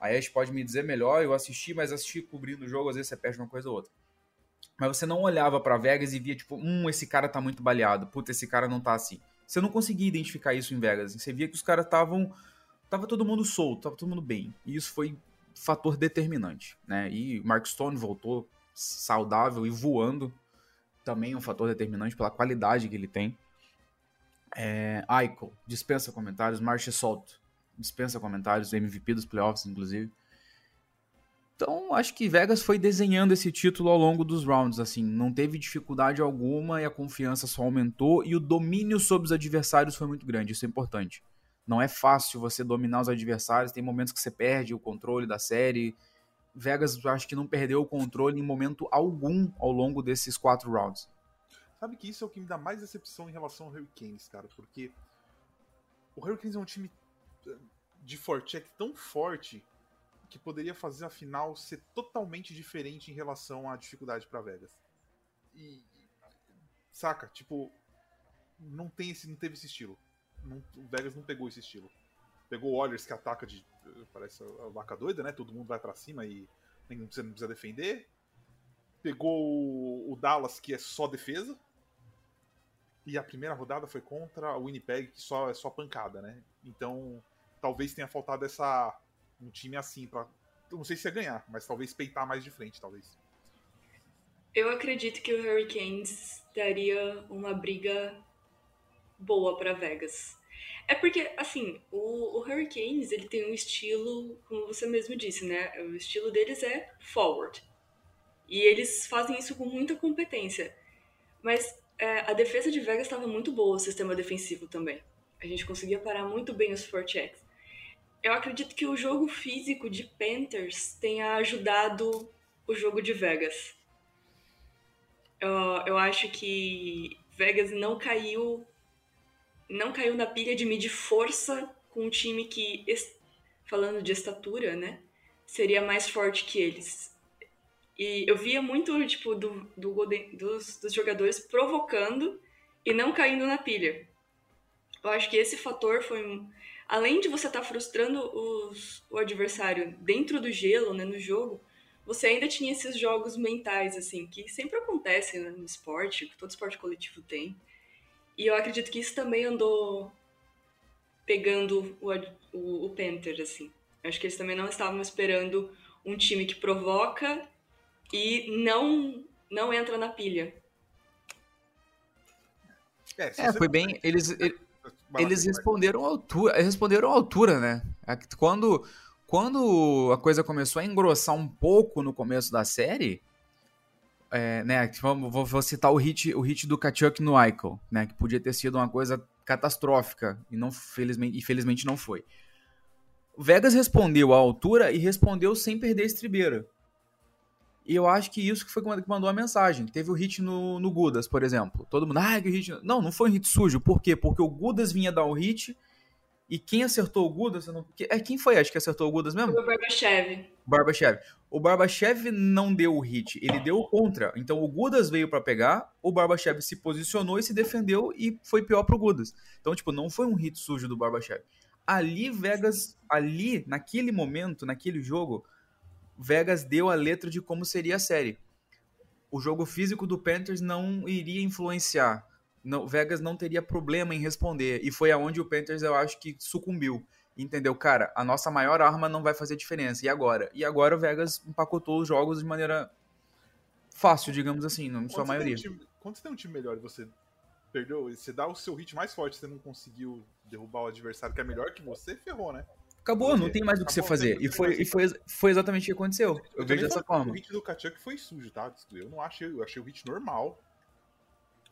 [SPEAKER 5] A Ash pode me dizer melhor. Eu assisti, mas assisti cobrindo o jogo, às vezes você perde uma coisa ou outra. Mas você não olhava para Vegas e via, tipo, hum, esse cara tá muito baleado. Puta, esse cara não tá assim. Você não conseguia identificar isso em Vegas. Você via que os caras estavam. Tava todo mundo solto, tava todo mundo bem. E isso foi fator determinante, né? E Mark Stone voltou saudável e voando também é um fator determinante pela qualidade que ele tem. É, Aiko, dispensa comentários. Marcia Salt, dispensa comentários. MVP dos playoffs, inclusive. Então, acho que Vegas foi desenhando esse título ao longo dos rounds, assim, não teve dificuldade alguma e a confiança só aumentou e o domínio sobre os adversários foi muito grande, isso é importante. Não é fácil você dominar os adversários, tem momentos que você perde o controle da série. Vegas, eu acho que não perdeu o controle em momento algum ao longo desses quatro rounds.
[SPEAKER 1] Sabe que isso é o que me dá mais decepção em relação ao Hurricanes, cara, porque o Hurricanes é um time eh, de forecheck tão forte que poderia fazer a final ser totalmente diferente em relação à dificuldade para Vegas. E saca, tipo, não tem esse, não teve esse estilo. Não, o Vegas não pegou esse estilo. Pegou o Oilers que ataca de parece a vaca doida, né? Todo mundo vai para cima e ninguém precisa, não precisa defender. Pegou o, Dallas que é só defesa. E a primeira rodada foi contra o Winnipeg, que só é só pancada, né? Então, talvez tenha faltado essa um time assim para não sei se ia ganhar, mas talvez peitar mais de frente, talvez.
[SPEAKER 2] Eu acredito que o Hurricanes daria uma briga boa para Vegas. É porque, assim, o, o, Hurricanes, ele tem um estilo, como você mesmo disse, né? O estilo deles é forward. E eles fazem isso com muita competência. Mas é, a defesa de Vegas estava muito boa, o sistema defensivo também. A gente conseguia parar muito bem os forechecks. Eu acredito que o jogo físico de Panthers tenha ajudado o jogo de Vegas. Eu, eu acho que Vegas não caiu não caiu na pilha de medir força com um time que, falando de estatura, né, seria mais forte que eles. E eu via muito, tipo, do, do Golden, dos, dos jogadores provocando e não caindo na pilha. Eu acho que esse fator foi. Além de você estar tá frustrando os, o adversário dentro do gelo, né, no jogo, você ainda tinha esses jogos mentais, assim, que sempre acontecem né, no esporte, que todo esporte coletivo tem. E eu acredito que isso também andou pegando o, o, o Panther, assim. Eu acho que eles também não estavam esperando um time que provoca e não não entra na pilha.
[SPEAKER 5] É, é foi bem. Eles, eles, eles responderam à altura. Eles responderam à altura, né? Quando, quando a coisa começou a engrossar um pouco no começo da série, é, né, vamos, vou, vou, citar o hit, o hit do Kachuk no Eichel, né, que podia ter sido uma coisa catastrófica e não felizmente, infelizmente não foi. O Vegas respondeu à altura e respondeu sem perder a estribeira. E eu acho que isso que foi que mandou a mensagem. Teve o hit no, no Gudas, por exemplo. Todo mundo, ah, que hit. Não, não foi um hit sujo. Por quê? Porque o Gudas vinha dar um hit e quem acertou o Gudas? Não... É, quem foi, acho que acertou o Gudas mesmo?
[SPEAKER 2] O Barbachev.
[SPEAKER 5] Barbachev. O Barbachev não deu o hit, ele deu o contra. Então o Gudas veio para pegar, o Barbachev se posicionou e se defendeu e foi pior pro Gudas. Então, tipo, não foi um hit sujo do Barbachev. Ali, Vegas, ali, naquele momento, naquele jogo, Vegas deu a letra de como seria a série. O jogo físico do Panthers não iria influenciar não, Vegas não teria problema em responder. E foi aonde o Panthers, eu acho que sucumbiu. Entendeu? Cara, a nossa maior arma não vai fazer diferença. E agora? E agora o Vegas empacotou os jogos de maneira fácil, digamos assim, na sua maioria. Um
[SPEAKER 1] time, quando você tem um time melhor e você perdeu, você dá o seu hit mais forte, você não conseguiu derrubar o adversário que é melhor que você, ferrou, né?
[SPEAKER 5] Acabou, Porque não tem mais o que você fazer. E foi, e foi, foi exatamente o que aconteceu. Eu, eu vejo dessa forma.
[SPEAKER 1] O hit do Kachuk foi sujo, tá? Eu não achei, eu achei o hit normal.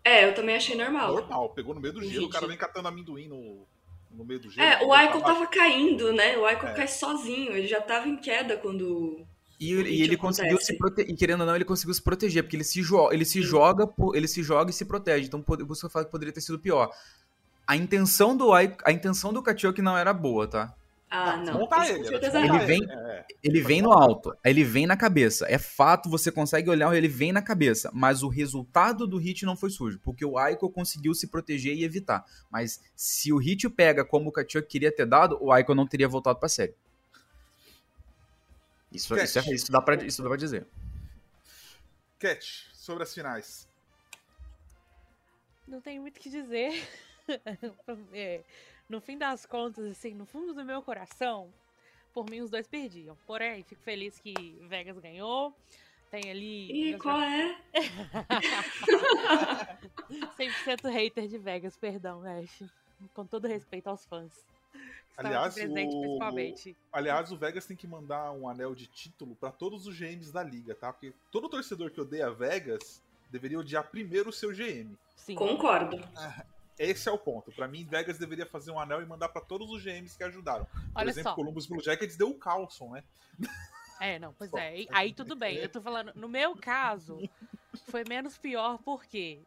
[SPEAKER 2] É, eu também achei normal.
[SPEAKER 1] Normal, pegou no meio do gelo, o cara vem catando amendoim no, no meio do gelo.
[SPEAKER 2] É, o Aiko tava caindo, né? O Aiko é. cai sozinho, ele já tava em queda quando.
[SPEAKER 5] E, e ele conseguiu se proteger, e querendo ou não, ele conseguiu se proteger, porque ele se, jo ele se joga, ele se joga e se protege. Então, por isso que eu falo que poderia ter sido pior. A intenção do Aiko, a intenção do Kachioki não era boa, tá?
[SPEAKER 2] Ah, não.
[SPEAKER 1] ele.
[SPEAKER 5] Ele vem, é. ele vem no alto, ele vem na cabeça. É fato, você consegue olhar, ele vem na cabeça. Mas o resultado do hit não foi sujo, porque o Aiko conseguiu se proteger e evitar. Mas se o hit pega como o Kachuk queria ter dado, o Aiko não teria voltado pra série. Isso, isso, é, isso, dá pra, isso dá pra dizer.
[SPEAKER 1] Cat, sobre as finais.
[SPEAKER 3] Não tem muito o que dizer. *laughs* é no fim das contas, assim, no fundo do meu coração, por mim os dois perdiam. Porém, fico feliz que Vegas ganhou. Tem ali.
[SPEAKER 2] E qual é? *laughs*
[SPEAKER 3] 100% hater de Vegas, perdão, Ash. Com todo respeito aos fãs.
[SPEAKER 1] Aliás, presente, o... principalmente. Aliás, o Vegas tem que mandar um anel de título para todos os GMs da liga, tá? Porque todo torcedor que odeia Vegas deveria odiar primeiro o seu GM.
[SPEAKER 2] Sim. Concordo. *laughs*
[SPEAKER 1] esse é o ponto. Para mim, Vegas deveria fazer um anel e mandar para todos os GMs que ajudaram. Por
[SPEAKER 3] Olha
[SPEAKER 1] exemplo,
[SPEAKER 3] só.
[SPEAKER 1] Columbus Blue Jackets deu o Carlson, né?
[SPEAKER 3] É, não, pois é. Aí tudo bem. Eu tô falando, no meu caso, foi menos pior porque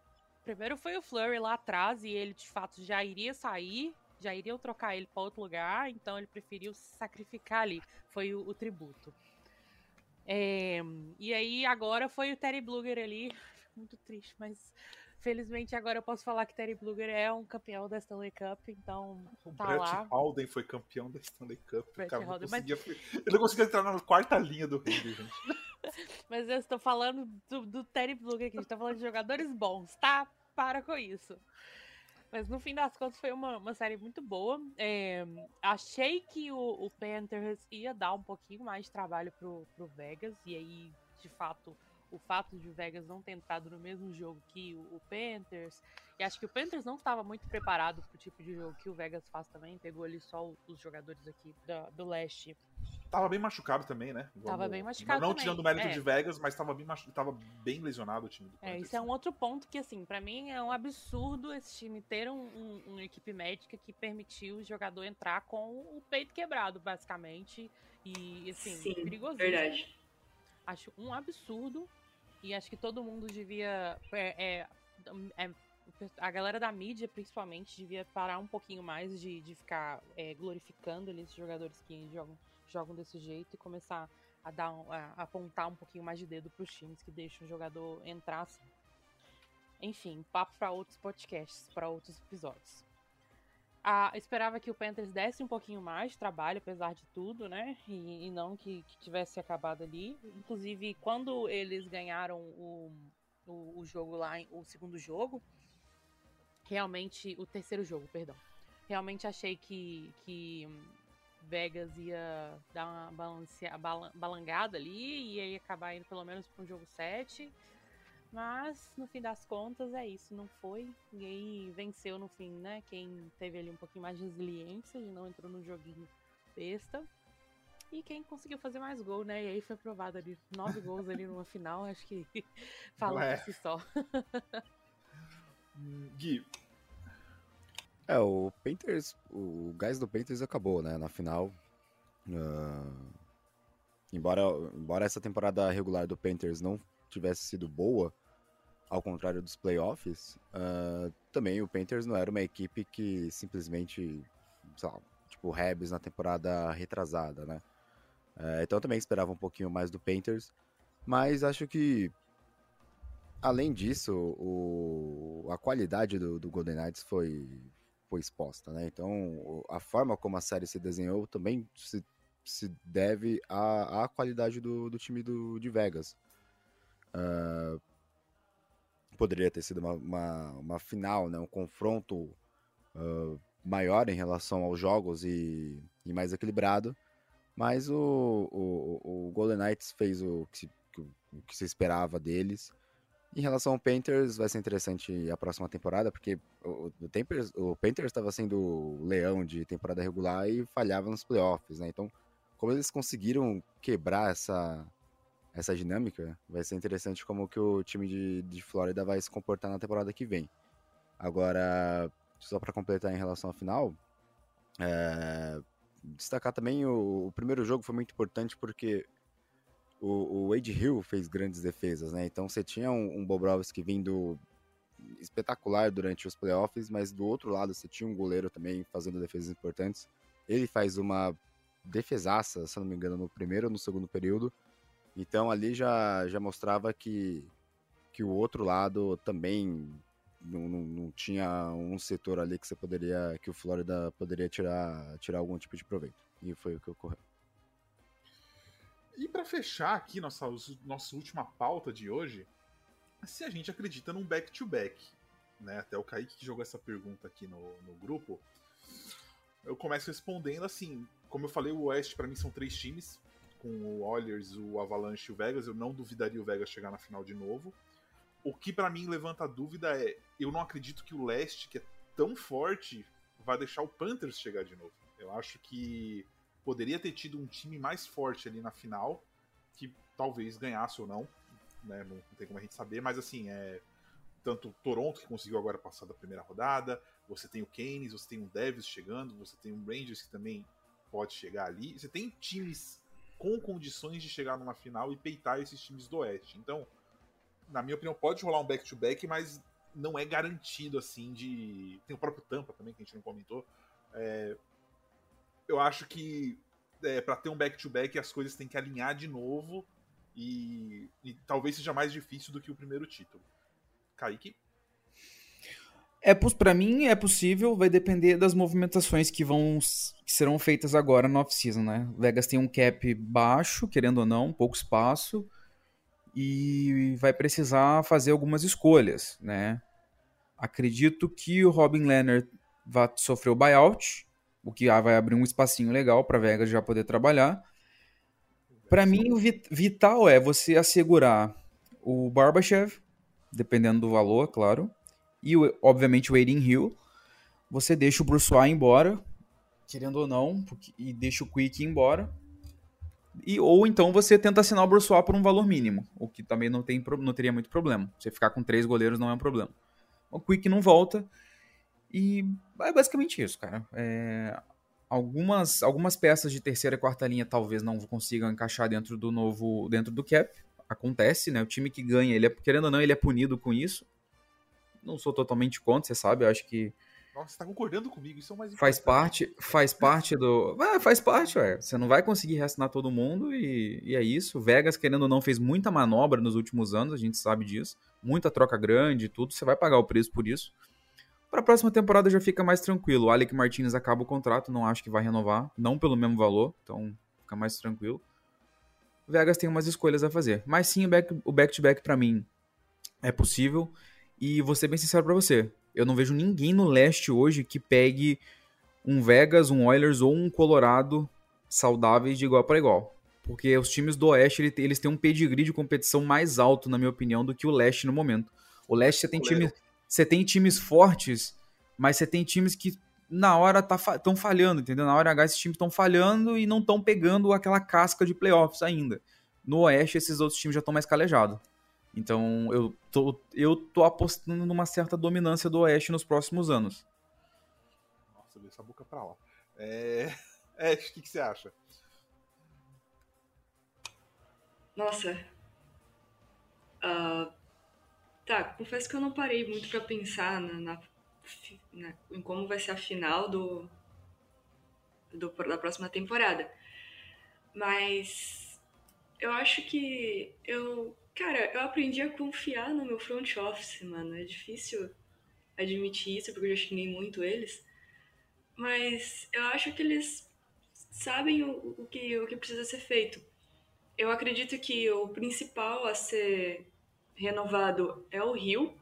[SPEAKER 3] primeiro foi o Flurry lá atrás e ele de fato já iria sair, já iriam trocar ele para outro lugar, então ele preferiu se sacrificar ali. Foi o, o tributo. É, e aí agora foi o Terry Bluger ali. Muito triste, mas felizmente agora eu posso falar que Terry Bluger é um campeão da Stanley Cup, então
[SPEAKER 1] O
[SPEAKER 3] tá
[SPEAKER 1] Brett
[SPEAKER 3] lá.
[SPEAKER 1] Alden foi campeão da Stanley Cup.
[SPEAKER 3] Brett
[SPEAKER 1] cara, não
[SPEAKER 3] Howden, mas-
[SPEAKER 1] conseguia, Ele não conseguia entrar na quarta linha do rugby, gente. *laughs*
[SPEAKER 3] Mas eu estou falando do, do Terry Bluger aqui, a gente tá falando de jogadores bons, tá? Para com isso. Mas no fim das contas foi uma, uma série muito boa. É, achei que o, o Panthers ia dar um pouquinho mais de trabalho pro, pro Vegas, e aí, de fato, o fato de o Vegas não ter entrado no mesmo jogo que o, o Panthers, e acho que o Panthers não estava muito preparado pro tipo de jogo que o Vegas faz também, pegou ali só o- os jogadores aqui da- do leste
[SPEAKER 1] Tava bem machucado também, né?
[SPEAKER 3] Tava bem machucado
[SPEAKER 1] Não, não tirando o mérito
[SPEAKER 3] é.
[SPEAKER 1] de Vegas, mas tava bem, machu... tava bem lesionado o time do
[SPEAKER 3] É,
[SPEAKER 1] Panthers.
[SPEAKER 3] isso é um outro ponto que, assim, pra mim é um absurdo esse time ter um, um- uma equipe médica que permitiu o jogador entrar com o peito quebrado, basicamente. E, assim,
[SPEAKER 2] Sim,
[SPEAKER 3] perigosíssimo.
[SPEAKER 2] Verdade.
[SPEAKER 3] Acho um absurdo. E acho que todo mundo devia. é, é, é, a galera da mídia, principalmente, devia parar um pouquinho mais de, de ficar é, glorificando ali esses jogadores que jogam, jogam desse jeito e começar a dar a apontar um pouquinho mais de dedo para os times que deixam o jogador entrar assim. Enfim, papo para outros podcasts, para outros episódios. Esperava que o Panthers desse um pouquinho mais de trabalho, apesar de tudo, né? E, e não que, que tivesse acabado ali. Inclusive, quando eles ganharam o, o, o jogo lá, o segundo jogo, realmente, o terceiro jogo, perdão. Realmente achei que, que Vegas ia dar uma balancea, bala- balangada ali e ia acabar indo pelo menos para um jogo 7. Mas, no fim das contas, é isso, não foi. E aí venceu no fim, né? Quem teve ali um pouquinho mais de resiliência e não entrou no joguinho besta. E quem conseguiu fazer mais gol, né? E aí foi provado ali, nove *laughs* gols ali numa final, acho que *laughs* fala
[SPEAKER 1] É.
[SPEAKER 3] por si só.
[SPEAKER 1] Hum, Gui,
[SPEAKER 4] É, o Panthers, o gás do Panthers acabou, né, na final. Ah, embora, embora essa temporada regular do Panthers não tivesse sido boa, ao contrário dos playoffs, ah, também o Panthers não era uma equipe que simplesmente, sei lá, tipo o Rebs na temporada retrasada, né? Eh, então eu também esperava um pouquinho mais do Panthers, mas acho que além disso, o, a qualidade do, do Golden Knights foi, foi exposta, né? Então, a forma como a série se desenhou também se, se deve à, à qualidade do, do time do, de Vegas. Ah, poderia ter sido uma, uma, uma final, né? Um confronto ah, maior em relação aos jogos e, e mais equilibrado, mas o, o, o Golden Knights fez o que, se, o que se esperava deles. Em relação ao Panthers, vai ser interessante a próxima temporada, porque o, o, Panthers, o Panthers estava sendo leão de temporada regular e falhava nos playoffs, né? Então, como eles conseguiram quebrar essa, essa dinâmica, vai ser interessante como que o time de, de Flórida vai se comportar na temporada que vem. Agora, só para completar em relação à final, é, destacar também o, o primeiro jogo foi muito importante porque o, o Wade Hill fez grandes defesas, né? Então você tinha um, um Bobrovski vindo espetacular durante os playoffs, mas do outro lado você tinha um goleiro também fazendo defesas importantes. Ele faz uma defesaça, se não me engano, no primeiro ou no segundo período. Então ali já, já mostrava que, que o outro lado também não, não, não tinha um setor ali que você poderia, que o Flórida poderia tirar, tirar algum tipo de proveito. E foi o que ocorreu.
[SPEAKER 1] E para fechar aqui nossa, nossa última pauta de hoje, se a gente acredita num back-to-back, né? Até o Kaique que jogou essa pergunta aqui no, no grupo. Eu começo respondendo assim, como eu falei, o Oeste para mim são três times, com o Oilers, o Avalanche e o Vegas. Eu não duvidaria o Vegas chegar na final de novo. O que para mim levanta a dúvida é, eu não acredito que o Leste, que é tão forte, vai deixar o Panthers chegar de novo. Eu acho que poderia ter tido um time mais forte ali na final, que talvez ganhasse ou não, né? Não, tem como a gente saber, mas assim, é tanto Toronto que conseguiu agora passar da primeira rodada, Você tem o Keynes, você tem o Davis chegando, você tem o Rangers que também pode chegar ali. Você tem times com condições de chegar numa final e peitar esses times do Oeste. Então, na minha opinião, pode rolar um back-to-back, -back, mas não é garantido assim de. Tem o próprio Tampa também, que a gente não comentou. É... Eu acho que é, para ter um back-to-back -back, as coisas têm que alinhar de novo e, e talvez seja mais difícil do que o primeiro título. Kaique?
[SPEAKER 5] É, para mim é possível, vai depender das movimentações que vão que serão feitas agora no off-season, né? Vegas tem um cap baixo, querendo ou não, pouco espaço e vai precisar fazer algumas escolhas, né? Acredito que o Robin Leonard vai sofrer o buyout, o que vai abrir um espacinho legal para Vegas já poder trabalhar. Para mim, o vital é você assegurar o Barbachev, dependendo do valor, claro, e obviamente o Aiden Hill. Você deixa o Bruce embora, querendo ou não, e deixa o Quick embora. E, ou então você tenta assinar o Bruce por um valor mínimo, o que também não, tem, não teria muito problema. Você ficar com três goleiros não é um problema. O Quick não volta. E é basicamente isso, cara. É, algumas, algumas peças de terceira e quarta linha talvez não consigam encaixar dentro do novo. dentro do cap. Acontece, né? O time que ganha, ele é, querendo ou não, ele é punido com isso. Não sou totalmente contra, você sabe, eu acho que
[SPEAKER 1] nossa, você tá concordando comigo, isso é o mais
[SPEAKER 5] Faz parte, faz parte do. É, faz parte, ué. Você não vai conseguir reassinar todo mundo e, e é isso. Vegas, querendo ou não, fez muita manobra nos últimos anos, a gente sabe disso. Muita troca grande e tudo, você vai pagar o preço por isso. Para a próxima temporada já fica mais tranquilo. O Alec Martinez acaba o contrato, não acho que vai renovar, não pelo mesmo valor, então fica mais tranquilo. Vegas tem umas escolhas a fazer. Mas sim, o back-to-back back, back para mim é possível. E vou ser bem sincero para você, eu não vejo ninguém no leste hoje que pegue um Vegas, um Oilers ou um Colorado saudáveis de igual para igual. Porque os times do Oeste, eles têm um pedigree de competição mais alto, na minha opinião, do que o Leste no momento. O Leste você tem, time, você tem times fortes, mas você tem times que na hora estão tá, falhando, entendeu? Na hora H esses times estão falhando e não estão pegando aquela casca de playoffs ainda. No Oeste, esses outros times já estão mais calejados. Então eu tô, eu tô apostando numa certa dominância do Oeste nos próximos anos.
[SPEAKER 1] Nossa, deu essa boca pra lá. É. *laughs* Ash, o que, que você acha?
[SPEAKER 2] Nossa. Uh, tá, confesso que eu não parei muito para pensar na, na, na, em como vai ser a final do, do, da próxima temporada. Mas eu acho que eu Cara, eu aprendi a confiar no meu front office, mano. É difícil admitir isso, porque eu já xinguei muito eles. Mas eu acho que eles sabem o, o, que, o que precisa ser feito. Eu acredito que o principal a ser renovado é o Rio.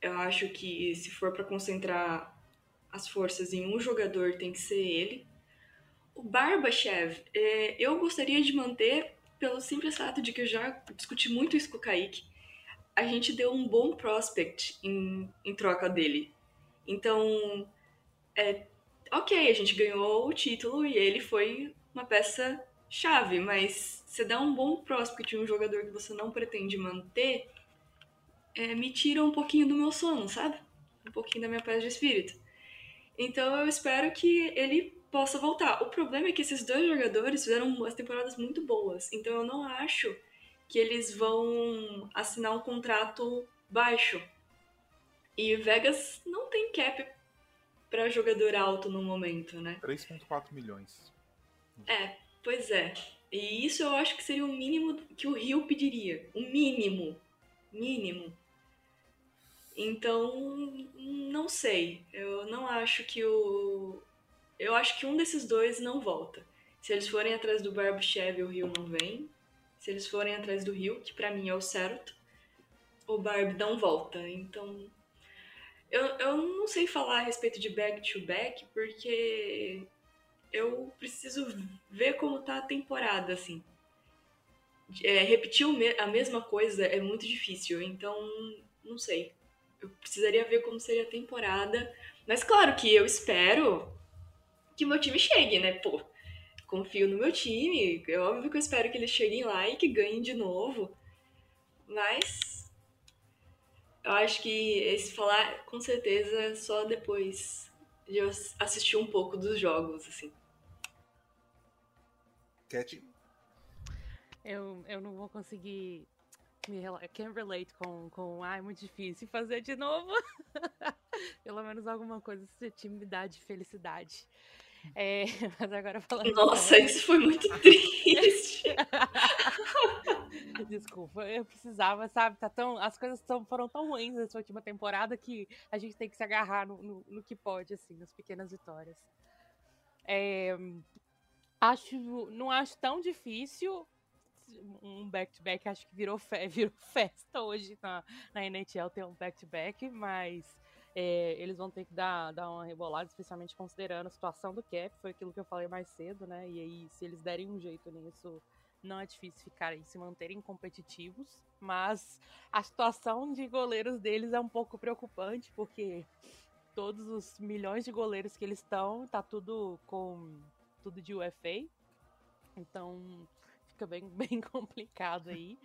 [SPEAKER 2] Eu acho que se for para concentrar as forças em um jogador, tem que ser ele. O Barbachev, é, eu gostaria de manter pelo simples fato de que eu já discuti muito isso com o Kaique, a gente deu um bom prospect em, em troca dele. Então, é, ok, a gente ganhou o título e ele foi uma peça chave, mas você dá um bom prospect em um jogador que você não pretende manter, é, me tira um pouquinho do meu sono, sabe? Um pouquinho da minha paz de espírito. Então eu espero que ele possa voltar. O problema é que esses dois jogadores fizeram umas temporadas muito boas, então eu não acho que eles vão assinar um contrato baixo. E Vegas não tem cap para jogador alto no momento, né?
[SPEAKER 1] 3.4 milhões.
[SPEAKER 2] É, pois é. E isso eu acho que seria o mínimo que o Rio pediria. O mínimo. Mínimo. Então, não sei. Eu não acho que o, eu acho que um desses dois não volta. Se eles forem atrás do Barbchev, o Rio não vem. Se eles forem atrás do Rio, que para mim é o certo, o Barb não volta. Então, eu, eu não sei falar a respeito de back-to-back, porque eu preciso ver como tá a temporada, assim. É, repetir a mesma coisa é muito difícil, então, não sei. Eu precisaria ver como seria a temporada. Mas claro que eu espero que meu time chegue, né? Pô, confio no meu time. É óbvio que eu espero que eles cheguem lá e que ganhem de novo. Mas. eu acho que esse falar, com certeza, só depois de eu assistir um pouco dos jogos, assim.
[SPEAKER 1] Cat?
[SPEAKER 3] Eu, eu não vou conseguir me I can't relate com, com ah, é muito difícil fazer de novo. *laughs* Pelo menos alguma coisa esse time me dá de felicidade. É, *laughs* mas agora falando.
[SPEAKER 2] Nossa, isso foi muito triste. *laughs*
[SPEAKER 3] Desculpa, eu precisava, sabe? Tá tão, as coisas tão, foram tão ruins nessa última temporada que a gente tem que se agarrar no, no, no que pode, assim, nas pequenas vitórias. É, acho, não acho tão difícil um back-to-back, -back, acho que virou, fe *laughs* virou festa hoje na, na NHL ter um back-to-back, -back, mas é, eles vão ter que dar, dar uma rebolada, especialmente considerando a situação do cap, foi aquilo que eu falei mais cedo, né? E aí, se eles derem um jeito nisso, não é difícil ficarem, se manterem competitivos, mas a situação de goleiros deles é um pouco preocupante, porque todos os milhões de goleiros que eles estão, tá tudo com tudo de UFA, então fica bem, *laughs* bem complicado aí.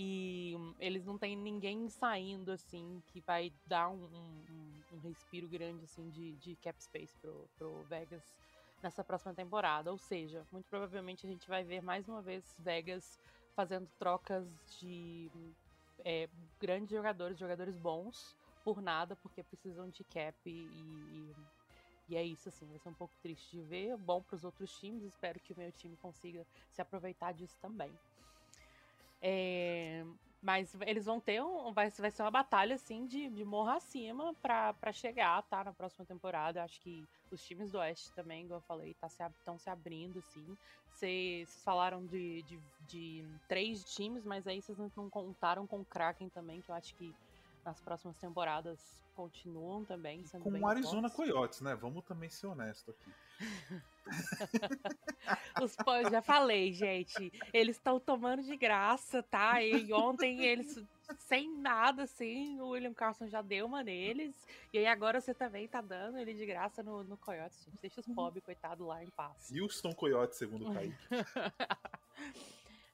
[SPEAKER 3] E eles não têm ninguém saindo, assim, que vai dar um, um, um respiro grande, assim, de, de cap space pro, pro Vegas nessa próxima temporada. Ou seja, muito provavelmente a gente vai ver mais uma vez Vegas fazendo trocas de é, grandes jogadores, jogadores bons, por nada, porque precisam de cap e, e, e, é isso, assim, vai ser um pouco triste de ver, bom para os outros times, espero que o meu time consiga se aproveitar disso também. É, mas eles vão ter um. Vai, vai ser uma batalha assim de, de morro acima para chegar, tá? Na próxima temporada. Acho que os times do Oeste também, igual eu falei, estão tá se, se abrindo, sim. Vocês falaram de, de, de, três times, mas aí vocês não contaram com o Kraken também, que eu acho que nas próximas temporadas continuam também. Sendo
[SPEAKER 1] com o Arizona fortes. Coyotes, né? Vamos também ser honesto aqui. *laughs*
[SPEAKER 3] Os pós, já falei, gente. Eles estão tomando de graça, tá? E ontem eles, sem nada, assim, o William Carlson já deu uma neles. E aí agora você também tá dando ele de graça no, no Coyotes, gente. Deixa os uhum. pobres, coitado, lá em paz.
[SPEAKER 1] Houston Coyotes, segundo o *laughs* Kaique.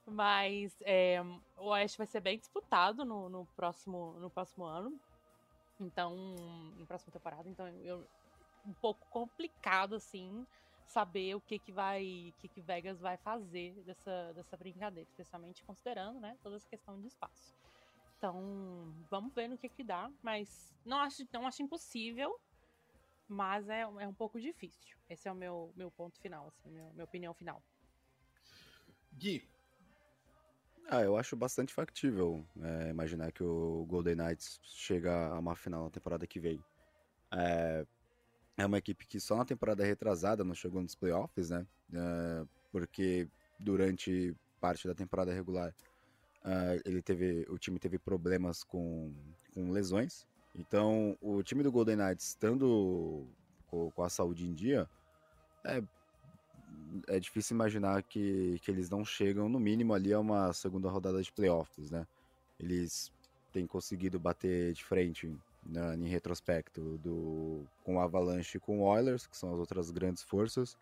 [SPEAKER 3] Mas é, o Oeste vai ser bem disputado no, no, próximo, no próximo ano. Então, na próxima temporada. Então, eu, um pouco complicado, assim, saber o que que vai, que que Vegas vai fazer dessa, dessa brincadeira, especialmente considerando, né, toda essa questão de espaço. Então, vamos ver no que que dá, mas não acho, não acho impossível, mas é, é um pouco difícil. Esse é o meu, meu ponto final, assim, meu, minha opinião final.
[SPEAKER 1] Gui,
[SPEAKER 4] ah, eu acho bastante factível é, imaginar que o Golden Knights chega a uma final na temporada que vem. É, é uma equipe que só na temporada retrasada não chegou nos playoffs, né? É, porque durante parte da temporada regular ele teve, o time teve problemas com, com lesões. Então, o time do Golden Knights, estando com, com a saúde em dia, é é difícil imaginar que, que eles não chegam, no mínimo, ali a uma segunda rodada de playoffs, né? Eles têm conseguido bater de frente né, em retrospecto do, com o Avalanche e com o Oilers, que são as outras grandes forças.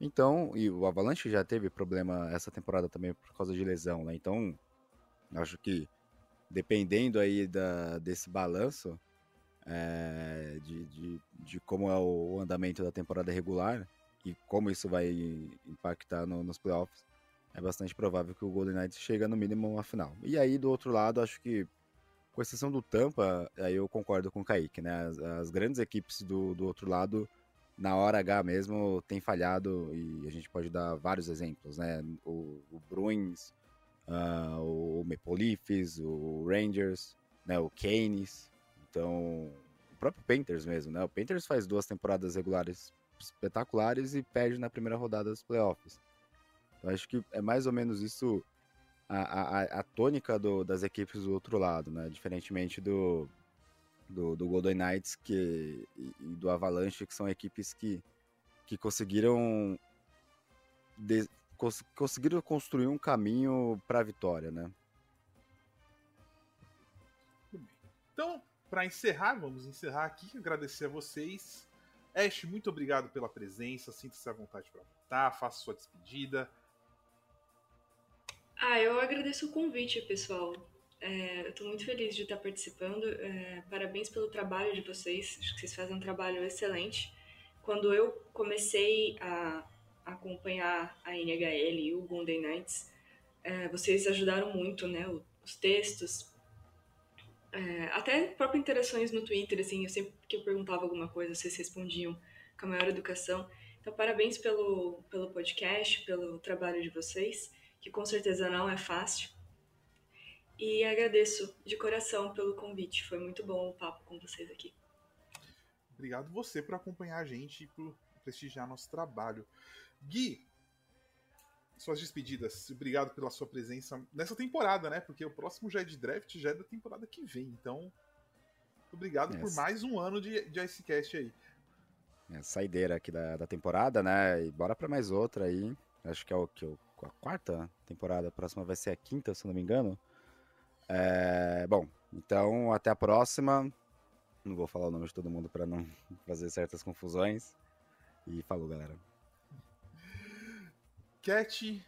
[SPEAKER 4] Então, e o Avalanche já teve problema essa temporada também por causa de lesão, né? Então, acho que dependendo aí da, desse balanço é, de, de, de como é o andamento da temporada regular, e como isso vai impactar no, nos playoffs, é bastante provável que o Golden Knights chegue no mínimo a final. E aí, do outro lado, acho que, com exceção do Tampa, aí eu concordo com o Kaique, né? As, as grandes equipes do, do outro lado, na hora H mesmo, tem falhado e a gente pode dar vários exemplos, né? O, o Bruins, uh, o Maple Leafs, o Rangers, né? o Canes, então o próprio Panthers mesmo, né? O Panthers faz duas temporadas regulares espetaculares e perde na primeira rodada dos playoffs. Então acho que é mais ou menos isso a, a, a tônica do, das equipes do outro lado, né? Diferentemente do, do, do Golden Knights que, e, e, do Avalanche, que são equipes que, que conseguiram de, cons, conseguiram construir um caminho para a vitória, né?
[SPEAKER 1] Então, para encerrar, vamos encerrar aqui, agradecer a vocês Ash, muito obrigado pela presença. Sinta-se à vontade para voltar. Faça sua despedida.
[SPEAKER 2] Ah, eu agradeço o convite, pessoal. É, estou muito feliz de estar participando. É, parabéns pelo trabalho de vocês. Acho que vocês fazem um trabalho excelente. Quando eu comecei a acompanhar a NHL e o Golden Knights, é, vocês ajudaram muito, né? Os textos, é, até próprias interações no Twitter, assim, eu sempre que eu perguntava alguma coisa, vocês respondiam com a maior educação. Então, parabéns pelo, pelo podcast, pelo trabalho de vocês, que com certeza não é fácil. E agradeço de coração pelo convite. Foi muito bom o papo com vocês aqui.
[SPEAKER 1] Obrigado você por acompanhar a gente e por prestigiar nosso trabalho. Gui, suas despedidas. Obrigado pela sua presença nessa temporada, né? Porque o próximo já é de draft, já é da temporada que vem. Então, obrigado por mais um ano de, de Icecast aí.
[SPEAKER 4] É, saideira aqui da, da temporada, né? E bora para mais outra aí. Acho que é o que a quarta temporada, a próxima vai ser a quinta, se não me engano. É, bom, então até a próxima. Não vou falar o nome de todo mundo para não *laughs* fazer certas confusões. E falou, galera.
[SPEAKER 1] Cat,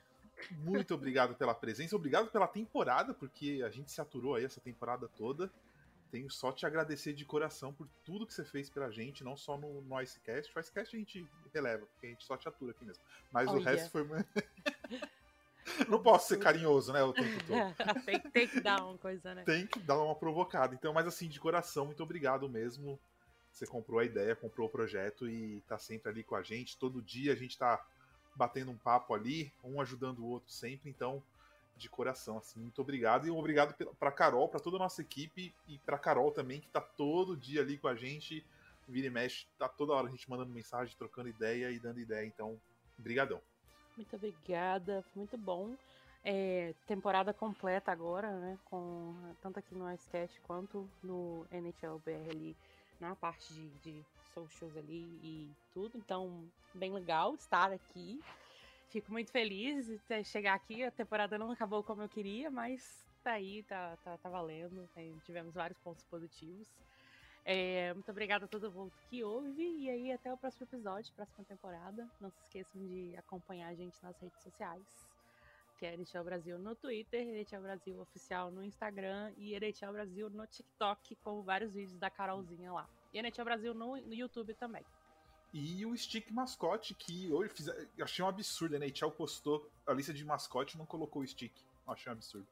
[SPEAKER 1] muito obrigado pela presença, obrigado pela temporada, porque a gente se aturou aí essa temporada toda. Tenho só te agradecer de coração por tudo que você fez pela gente, não só no, no Icecast. O Icecast a gente releva, porque a gente só te atura aqui mesmo. Mas oh, o resto foi. *laughs* não posso ser carinhoso, né? O tempo todo. *laughs*
[SPEAKER 3] tem, tem, que dar uma coisa, né?
[SPEAKER 1] Tem que dar uma provocada. Então, mas assim, de coração, muito obrigado mesmo. Você comprou a ideia, comprou o projeto e tá sempre ali com a gente. Todo dia a gente tá batendo um papo ali, um ajudando o outro sempre, então de coração, assim, muito obrigado e obrigado para Carol, para toda a nossa equipe e para Carol também que tá todo dia ali com a gente, vira e mexe, tá toda hora a gente mandando mensagem, trocando ideia e dando ideia, então, brigadão.
[SPEAKER 3] Muito obrigada, foi muito bom. É, temporada completa agora, né, com tanto aqui no Icecast quanto no NHL BR na parte de, de socials ali e tudo. Então, bem legal estar aqui. Fico muito feliz de chegar aqui. A temporada não acabou como eu queria, mas tá aí, tá, tá, tá valendo. tivemos vários pontos positivos. É, muito obrigada a todo mundo que ouve. E aí, até o próximo episódio, próxima temporada. Não se esqueçam de acompanhar a gente nas redes sociais. Que é NHL Brasil no Twitter, NHL Brasil Oficial no Instagram e NHL Brasil no TikTok, com vários vídeos da Carolzinha lá. E NHL Brasil no, no YouTube também.
[SPEAKER 1] E o Stick Mascote, que eu, fiz, achei um absurdo. A NHL postou a lista de mascote e não colocou o Stick. Achei um absurdo.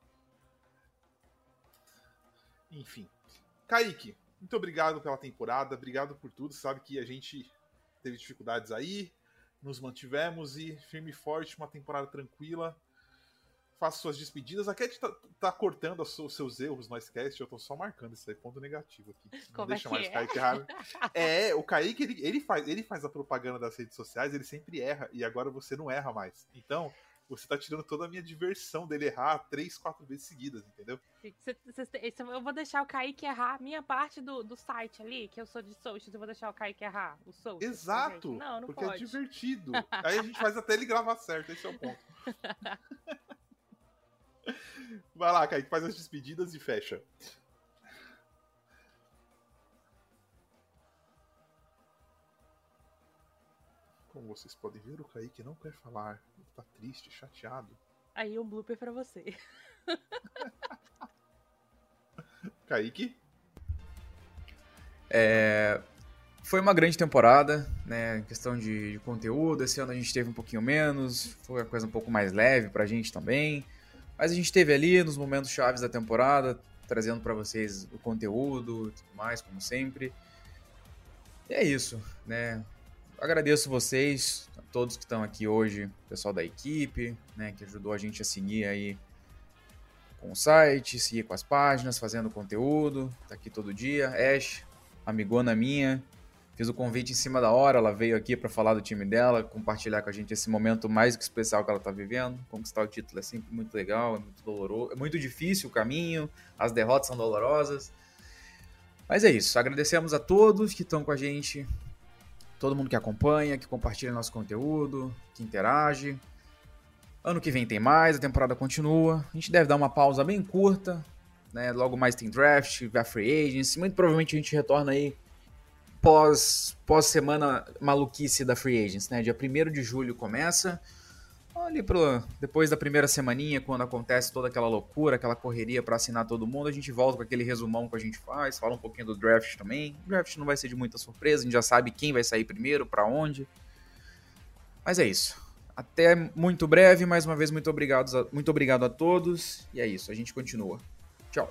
[SPEAKER 1] Enfim. Kaique, muito obrigado pela temporada, obrigado por tudo. Sabe que a gente teve dificuldades aí, nos mantivemos e firme e forte, uma temporada tranquila faça suas despedidas. A Cat tá, tá cortando os seus erros no Icecast, eu tô só marcando isso aí, ponto negativo aqui.
[SPEAKER 3] Como Não deixa é mais
[SPEAKER 1] o Kaique errar. é, o Kaique, ele, ele, faz, ele faz a propaganda das redes sociais, ele sempre erra, e agora você não erra mais. Então, você tá tirando toda a minha diversão dele errar três, quatro vezes seguidas, entendeu?
[SPEAKER 3] Eu vou deixar o Kaique errar a minha parte do, do site ali, que eu sou de socials, eu vou deixar o Kaique errar o social.
[SPEAKER 1] Exato! Não, não porque é pode. é divertido. Aí a gente faz até ele gravar certo, esse é o ponto. *laughs* Vai lá, Kaique, faz as despedidas e fecha. Como vocês podem ver, o Kaique não quer falar. Ele tá triste, chateado.
[SPEAKER 3] Aí um blooper pra você. *laughs*
[SPEAKER 1] Kaique?
[SPEAKER 5] É, foi uma grande temporada, né? Em questão de, de, conteúdo. Esse ano a gente teve um pouquinho menos. Foi uma coisa um pouco mais leve pra gente também. Mas a gente teve ali nos momentos chaves da temporada, trazendo para vocês o conteúdo tudo mais, como sempre. E é isso, né? Agradeço vocês, todos que estão aqui hoje, o pessoal da equipe, né, que ajudou a gente a seguir aí com o site, seguir com as páginas, fazendo conteúdo, tá aqui todo dia. Ash, amigona minha, Fiz o convite em cima da hora, ela veio aqui para falar do time dela, compartilhar com a gente esse momento mais que especial que ela está vivendo. Conquistar o título é sempre muito legal, é muito doloroso, é muito difícil o caminho, as derrotas são dolorosas. Mas é isso, agradecemos a todos que estão com a gente, todo mundo que acompanha, que compartilha nosso conteúdo, que interage. Ano que vem tem mais, a temporada continua. A gente deve dar uma pausa bem curta, né? Logo mais tem draft, vai free agents. Muito provavelmente a gente retorna aí pós, pós semana maluquice da Free Agents, né? Dia 1 de julho começa. ali pro, depois da primeira semaninha, quando acontece toda aquela loucura, aquela correria para assinar todo mundo, a gente volta com aquele resumão que a gente faz, fala um pouquinho do draft também. O draft não vai ser de muita surpresa, a gente já sabe quem vai sair primeiro, para onde. Mas é isso. Até muito breve, mais uma vez muito obrigado, a, muito obrigado a todos. E é isso, a gente continua. Tchau.